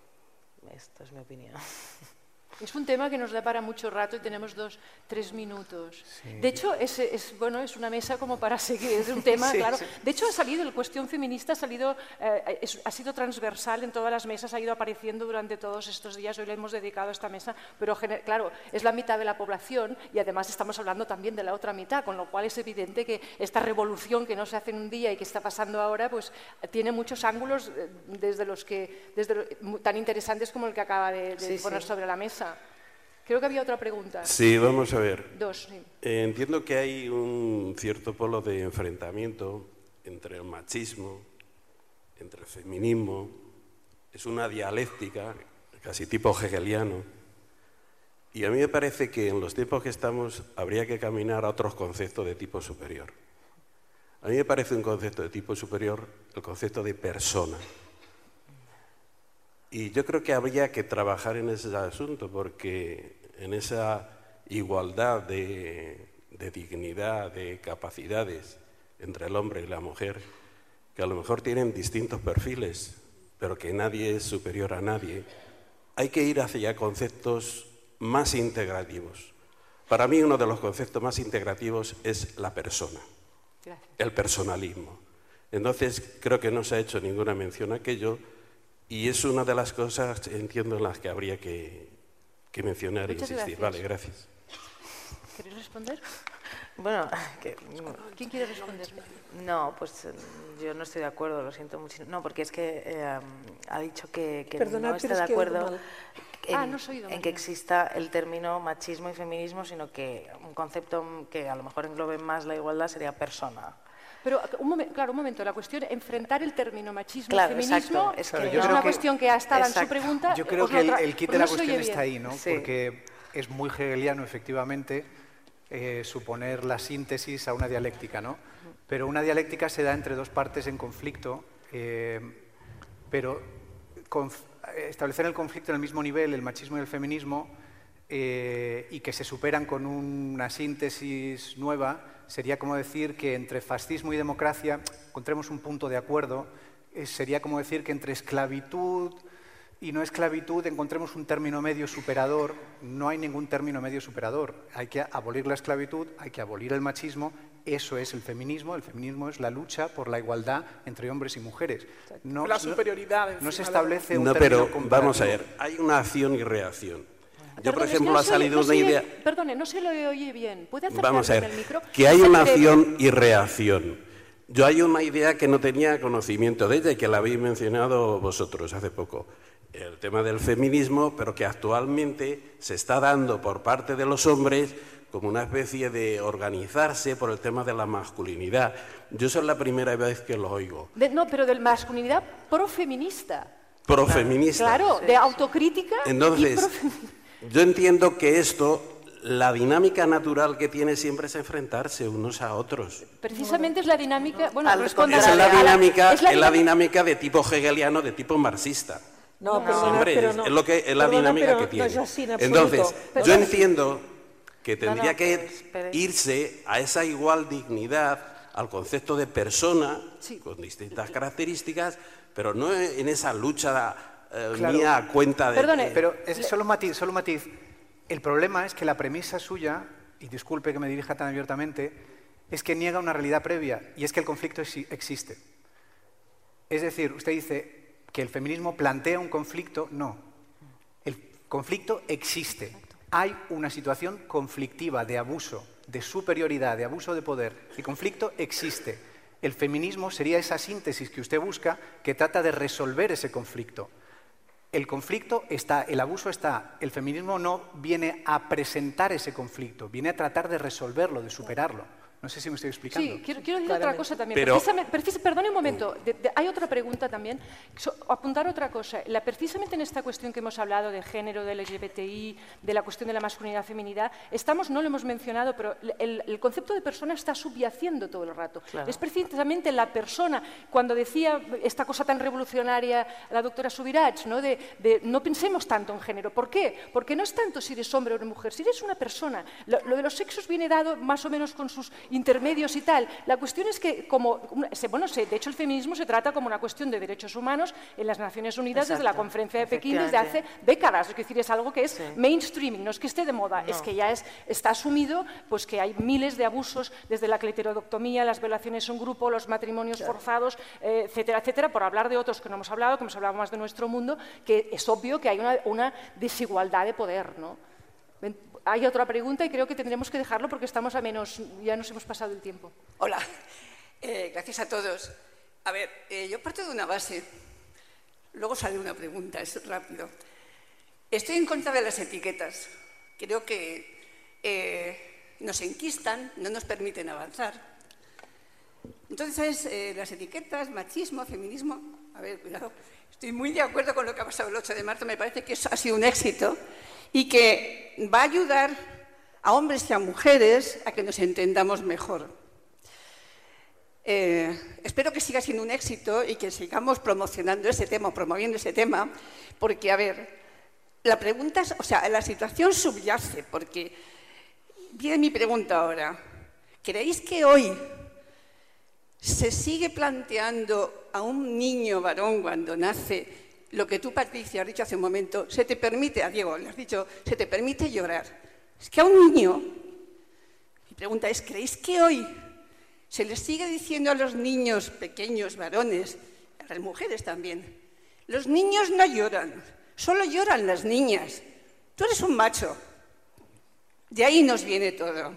[SPEAKER 5] esta es mi opinión.
[SPEAKER 3] Es un tema que nos da para mucho rato y tenemos dos, tres minutos. De hecho, es, es, bueno, es una mesa como para seguir, es un tema, claro. De hecho, ha salido, la cuestión feminista ha, salido, eh, ha sido transversal en todas las mesas, ha ido apareciendo durante todos estos días. Hoy le hemos dedicado a esta mesa, pero claro, es la mitad de la población y además estamos hablando también de la otra mitad, con lo cual es evidente que esta revolución que no se hace en un día y que está pasando ahora, pues tiene muchos ángulos eh, desde los que, desde tan interesantes como el que acaba de, poner sobre la mesa. Creo que había otra pregunta.
[SPEAKER 11] Sí, vamos a ver.
[SPEAKER 3] Dos,
[SPEAKER 11] eh, entiendo que hay un cierto polo de enfrentamiento entre el machismo, entre el feminismo. Es una dialéctica, casi tipo hegeliano. Y a mí me parece que en los tiempos que estamos habría que caminar a otros conceptos de tipo superior. A mí me parece un concepto de tipo superior el concepto de persona. Y yo creo que habría que trabajar en ese asunto porque en esa igualdad de, dignidad, de capacidades entre el hombre y la mujer, que a lo mejor tienen distintos perfiles, pero que nadie es superior a nadie, hay que ir hacia conceptos más integrativos. Para mí uno de los conceptos más integrativos es la persona, el personalismo. Entonces creo que no se ha hecho ninguna mención a aquello y es una de las cosas, entiendo, en las que habría que, mencionar e insistir. Vale, gracias.
[SPEAKER 3] ¿Queréis responder?
[SPEAKER 5] Bueno,
[SPEAKER 3] ¿quién quiere responder?
[SPEAKER 5] No, pues yo no estoy de acuerdo, lo siento muchísimo. No, porque es que eh, ha dicho que, no está de acuerdo
[SPEAKER 3] ah,
[SPEAKER 5] en, que exista el término machismo y feminismo, sino que un concepto que a lo mejor englobe más la igualdad sería persona.
[SPEAKER 3] Pero, un claro, un momento, la cuestión, enfrentar el término machismo y feminismo es, una cuestión que ha estado en su pregunta.
[SPEAKER 7] Yo creo que el, kit de la cuestión está ahí, ¿no? Porque es muy hegeliano, efectivamente, eh, suponer la síntesis a una dialéctica, ¿no? Pero una dialéctica se da entre dos partes en conflicto, eh, pero establecer el conflicto en el mismo nivel, el machismo y el feminismo, eh, y que se superan con una síntesis nueva, sería como decir que entre fascismo y democracia encontremos un punto de acuerdo, eh, sería como decir que entre esclavitud y no esclavitud encontremos un término medio superador, no hay ningún término medio superador, hay que abolir la esclavitud, hay que abolir el machismo, eso es el feminismo, el feminismo es la lucha por la igualdad entre hombres y mujeres.
[SPEAKER 6] No, la superioridad.
[SPEAKER 7] No, se establece un
[SPEAKER 11] no, pero vamos a ver, hay una acción y reacción. Yo, por ejemplo, ha salido una idea...
[SPEAKER 3] Perdone, no se lo oye bien. ¿Puede
[SPEAKER 11] Vamos a
[SPEAKER 3] ver, el micro?
[SPEAKER 11] que hay una acción y reacción. Yo hay una idea que no tenía conocimiento de ella y que la habéis mencionado vosotros hace poco. El tema del feminismo, pero que actualmente se está dando por parte de los hombres como una especie de organizarse por el tema de la masculinidad. Yo soy la primera vez que lo oigo.
[SPEAKER 3] no, pero de masculinidad profeminista.
[SPEAKER 11] Profeminista.
[SPEAKER 3] Claro, de autocrítica.
[SPEAKER 11] Entonces, yo entiendo que esto, la dinámica natural que tiene siempre es enfrentarse unos a otros.
[SPEAKER 3] Precisamente es la dinámica, bueno,
[SPEAKER 11] es la dinámica, es la, dinámica de tipo hegeliano, de tipo marxista.
[SPEAKER 4] No, no,
[SPEAKER 11] es, lo que es la dinámica que tiene. Entonces, yo entiendo que tendría que irse a esa igual dignidad, al concepto de persona, con distintas características, pero no en esa lucha eh, mía a cuenta de...
[SPEAKER 7] Perdone, pero es solo un matiz, solo matiz. El problema es que la premisa suya, y disculpe que me dirija tan abiertamente, es que niega una realidad previa, y es que el conflicto existe. Es decir, usted dice que el feminismo plantea un conflicto, no. El conflicto existe. Hay una situación conflictiva de abuso, de superioridad, de abuso de poder. El conflicto existe. El feminismo sería esa síntesis que usted busca que trata de resolver ese conflicto. El conflicto está, el abuso está, el feminismo no viene a presentar ese conflicto, viene a tratar de resolverlo, de superarlo. No sé si me estoy explicando.
[SPEAKER 3] Sí, quiero, quiero decir otra cosa también.
[SPEAKER 11] Pero-
[SPEAKER 3] perdone un momento, de- de- hay otra pregunta también. So- apuntar otra cosa. La, precisamente en esta cuestión que hemos hablado de género, del LGBTI, de la cuestión de la masculinidad, feminidad, estamos, no lo hemos mencionado, pero el, el concepto de persona está subyaciendo todo el rato.
[SPEAKER 5] Claro.
[SPEAKER 3] Es precisamente la persona, cuando decía esta cosa tan revolucionaria la doctora Subirats, ¿no? De, de no pensemos tanto en género. ¿Por qué? Porque no es tanto si eres hombre o mujer, si eres una persona. Lo, lo de los sexos viene dado más o menos con sus intermedios y tal. La cuestión es que, como, bueno, de hecho el feminismo se trata como una cuestión de derechos humanos en las Naciones Unidas desde la Conferencia de Pekín desde hace décadas. Es decir, es algo que es mainstreaming, no es que esté de moda, es que ya es, está asumido pues, que hay miles de abusos desde la cleterodoctomía, las violaciones en grupo, los matrimonios forzados, eh, etcétera, etcétera, por hablar de otros que no hemos hablado, que hemos hablado más de nuestro mundo, que es obvio que hay una, una desigualdad de poder. ¿no? Hay otra pregunta y creo que tendremos que dejarlo porque estamos a menos, ya nos hemos pasado el tiempo.
[SPEAKER 12] Hola, Eh, gracias a todos. A ver, eh, yo parto de una base, luego sale una pregunta, es rápido. Estoy en contra de las etiquetas. Creo que eh, nos enquistan, no nos permiten avanzar. Entonces, las etiquetas, machismo, feminismo, a ver, cuidado, estoy muy de acuerdo con lo que ha pasado el 8 de marzo, me parece que eso ha sido un éxito y que va a ayudar a hombres y a mujeres a que nos entendamos mejor. Eh, espero que siga siendo un éxito y que sigamos promocionando ese tema, promoviendo ese tema, porque, a ver, la pregunta es, o sea, la situación subyace, porque viene mi pregunta ahora. ¿Creéis que hoy se sigue planteando a un niño varón cuando nace lo que tú, Patricia, has dicho hace un momento, se te permite, a Diego le has dicho, se te permite llorar? Es que a un niño, mi pregunta es, ¿creéis que hoy se les sigue diciendo a los niños pequeños, varones, a las mujeres también, los niños no lloran, solo lloran las niñas. Tú eres un macho. De ahí nos viene todo.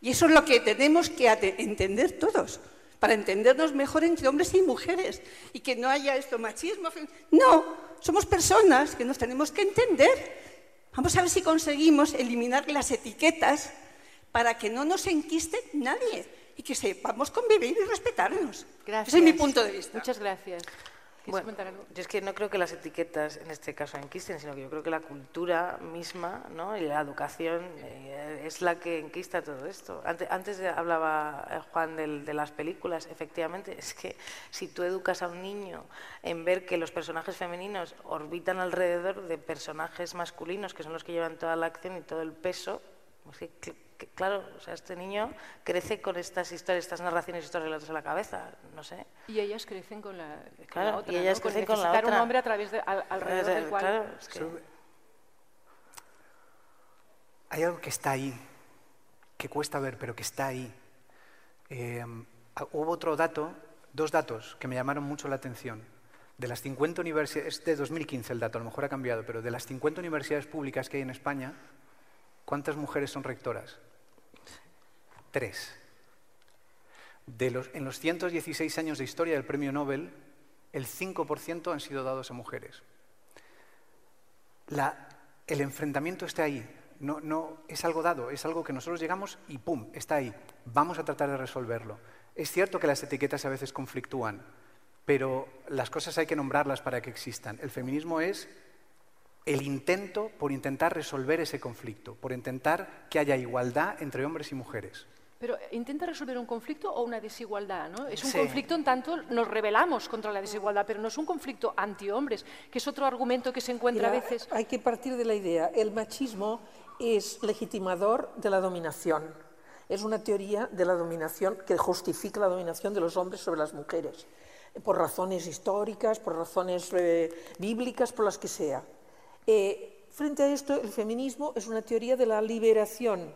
[SPEAKER 12] Y eso es lo que tenemos que entender todos, para entendernos mejor entre hombres y mujeres. Y que no haya esto machismo. No, somos personas que nos tenemos que entender. Vamos a ver si conseguimos eliminar las etiquetas para que no nos enquiste nadie y que sepamos convivir y respetarnos.
[SPEAKER 3] Gracias.
[SPEAKER 12] Ese es mi punto de vista.
[SPEAKER 3] Muchas gracias. ¿Quieres
[SPEAKER 5] Bueno,
[SPEAKER 3] comentar algo?
[SPEAKER 5] yo es que no creo que las etiquetas en este caso enquisten, sino que yo creo que la cultura misma ¿no? y la educación eh, es la que enquista todo esto. Ante- Antes, de- hablaba eh, Juan del- de las películas, efectivamente, es que si tú educas a un niño en ver que los personajes femeninos orbitan alrededor de personajes masculinos, que son los que llevan toda la acción y todo el peso, pues que, que- claro, o sea, este niño crece con estas historias, estas narraciones y estos relatos en la cabeza, no sé.
[SPEAKER 3] Y ellas crecen con la, con
[SPEAKER 5] Claro,
[SPEAKER 3] la otra,
[SPEAKER 5] y ellas crecen con la
[SPEAKER 3] necesitar un
[SPEAKER 5] otra.
[SPEAKER 3] hombre a través de, al- alrededor del cual...
[SPEAKER 5] claro, es que-
[SPEAKER 7] Hay algo que está ahí, que cuesta ver, pero que está ahí. Eh, hubo otro dato, dos datos que me llamaron mucho la atención. De las 50 universidades, es de 2015 el dato, a lo mejor ha cambiado, pero de las 50 universidades públicas que hay en España, ¿cuántas mujeres son rectoras? Tres. Los, en los 116 años de historia del premio Nobel, el 5% han sido dados a mujeres. El enfrentamiento está ahí. No, no, es algo dado, es algo que nosotros llegamos y ¡pum! está ahí. Vamos a tratar de resolverlo. Es cierto que las etiquetas a veces conflictúan, pero las cosas hay que nombrarlas para que existan. El feminismo es el intento por intentar resolver ese conflicto, por intentar que haya igualdad entre hombres y mujeres.
[SPEAKER 3] Pero eh, intenta resolver un conflicto o una desigualdad, ¿no? Es un
[SPEAKER 7] Sí.
[SPEAKER 3] conflicto en tanto nos rebelamos contra la desigualdad, pero no es un conflicto anti-hombres, que es otro argumento que se encuentra
[SPEAKER 4] Mira,
[SPEAKER 3] a veces...
[SPEAKER 4] Hay que partir de la idea, el machismo es legitimador de la dominación. Es una teoría de la dominación que justifica la dominación de los hombres sobre las mujeres, por razones históricas, por razones eh, bíblicas, por las que sea. Eh, frente a esto, el feminismo es una teoría de la liberación,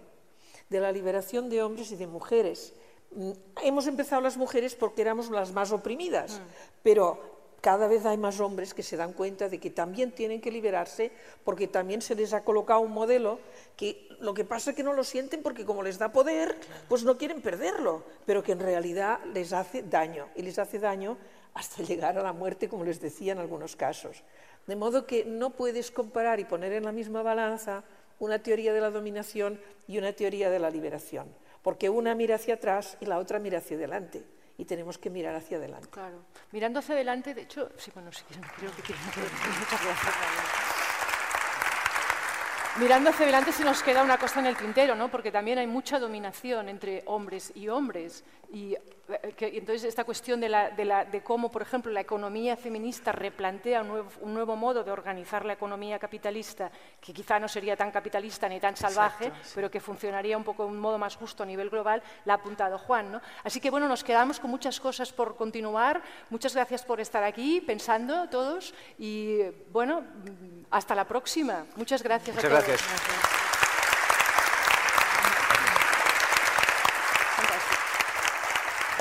[SPEAKER 4] de la liberación de hombres y de mujeres. Mm, Hemos empezado las mujeres porque éramos las más oprimidas, pero cada vez hay más hombres que se dan cuenta de que también tienen que liberarse porque también se les ha colocado un modelo que lo que pasa es que no lo sienten porque como les da poder, pues no quieren perderlo, pero que en realidad les hace daño y les hace daño hasta llegar a la muerte, como les decía en algunos casos. De modo que no puedes comparar y poner en la misma balanza una teoría de la dominación y una teoría de la liberación, porque una mira hacia atrás y la otra mira hacia adelante y tenemos que mirar hacia adelante.
[SPEAKER 3] Claro. Mirando hacia adelante, de hecho, sí, bueno, sí, creo que quieren. Mirando hacia adelante se nos queda una cosa en el tintero, ¿no? porque también hay mucha dominación entre hombres y hombres. Y, eh, entonces esta cuestión de, la, de, la, de, cómo, por ejemplo, la economía feminista replantea un nuevo, un nuevo, modo de organizar la economía capitalista, que quizá no sería tan capitalista ni tan salvaje, Exacto, sí. pero que funcionaría un poco de un modo más justo a nivel global, la ha apuntado Juan. ¿no? Así que bueno, nos quedamos con muchas cosas por continuar. Muchas gracias por estar aquí pensando todos y bueno, hasta la próxima. Muchas gracias
[SPEAKER 7] Muchas
[SPEAKER 3] a todos.
[SPEAKER 7] Gracias.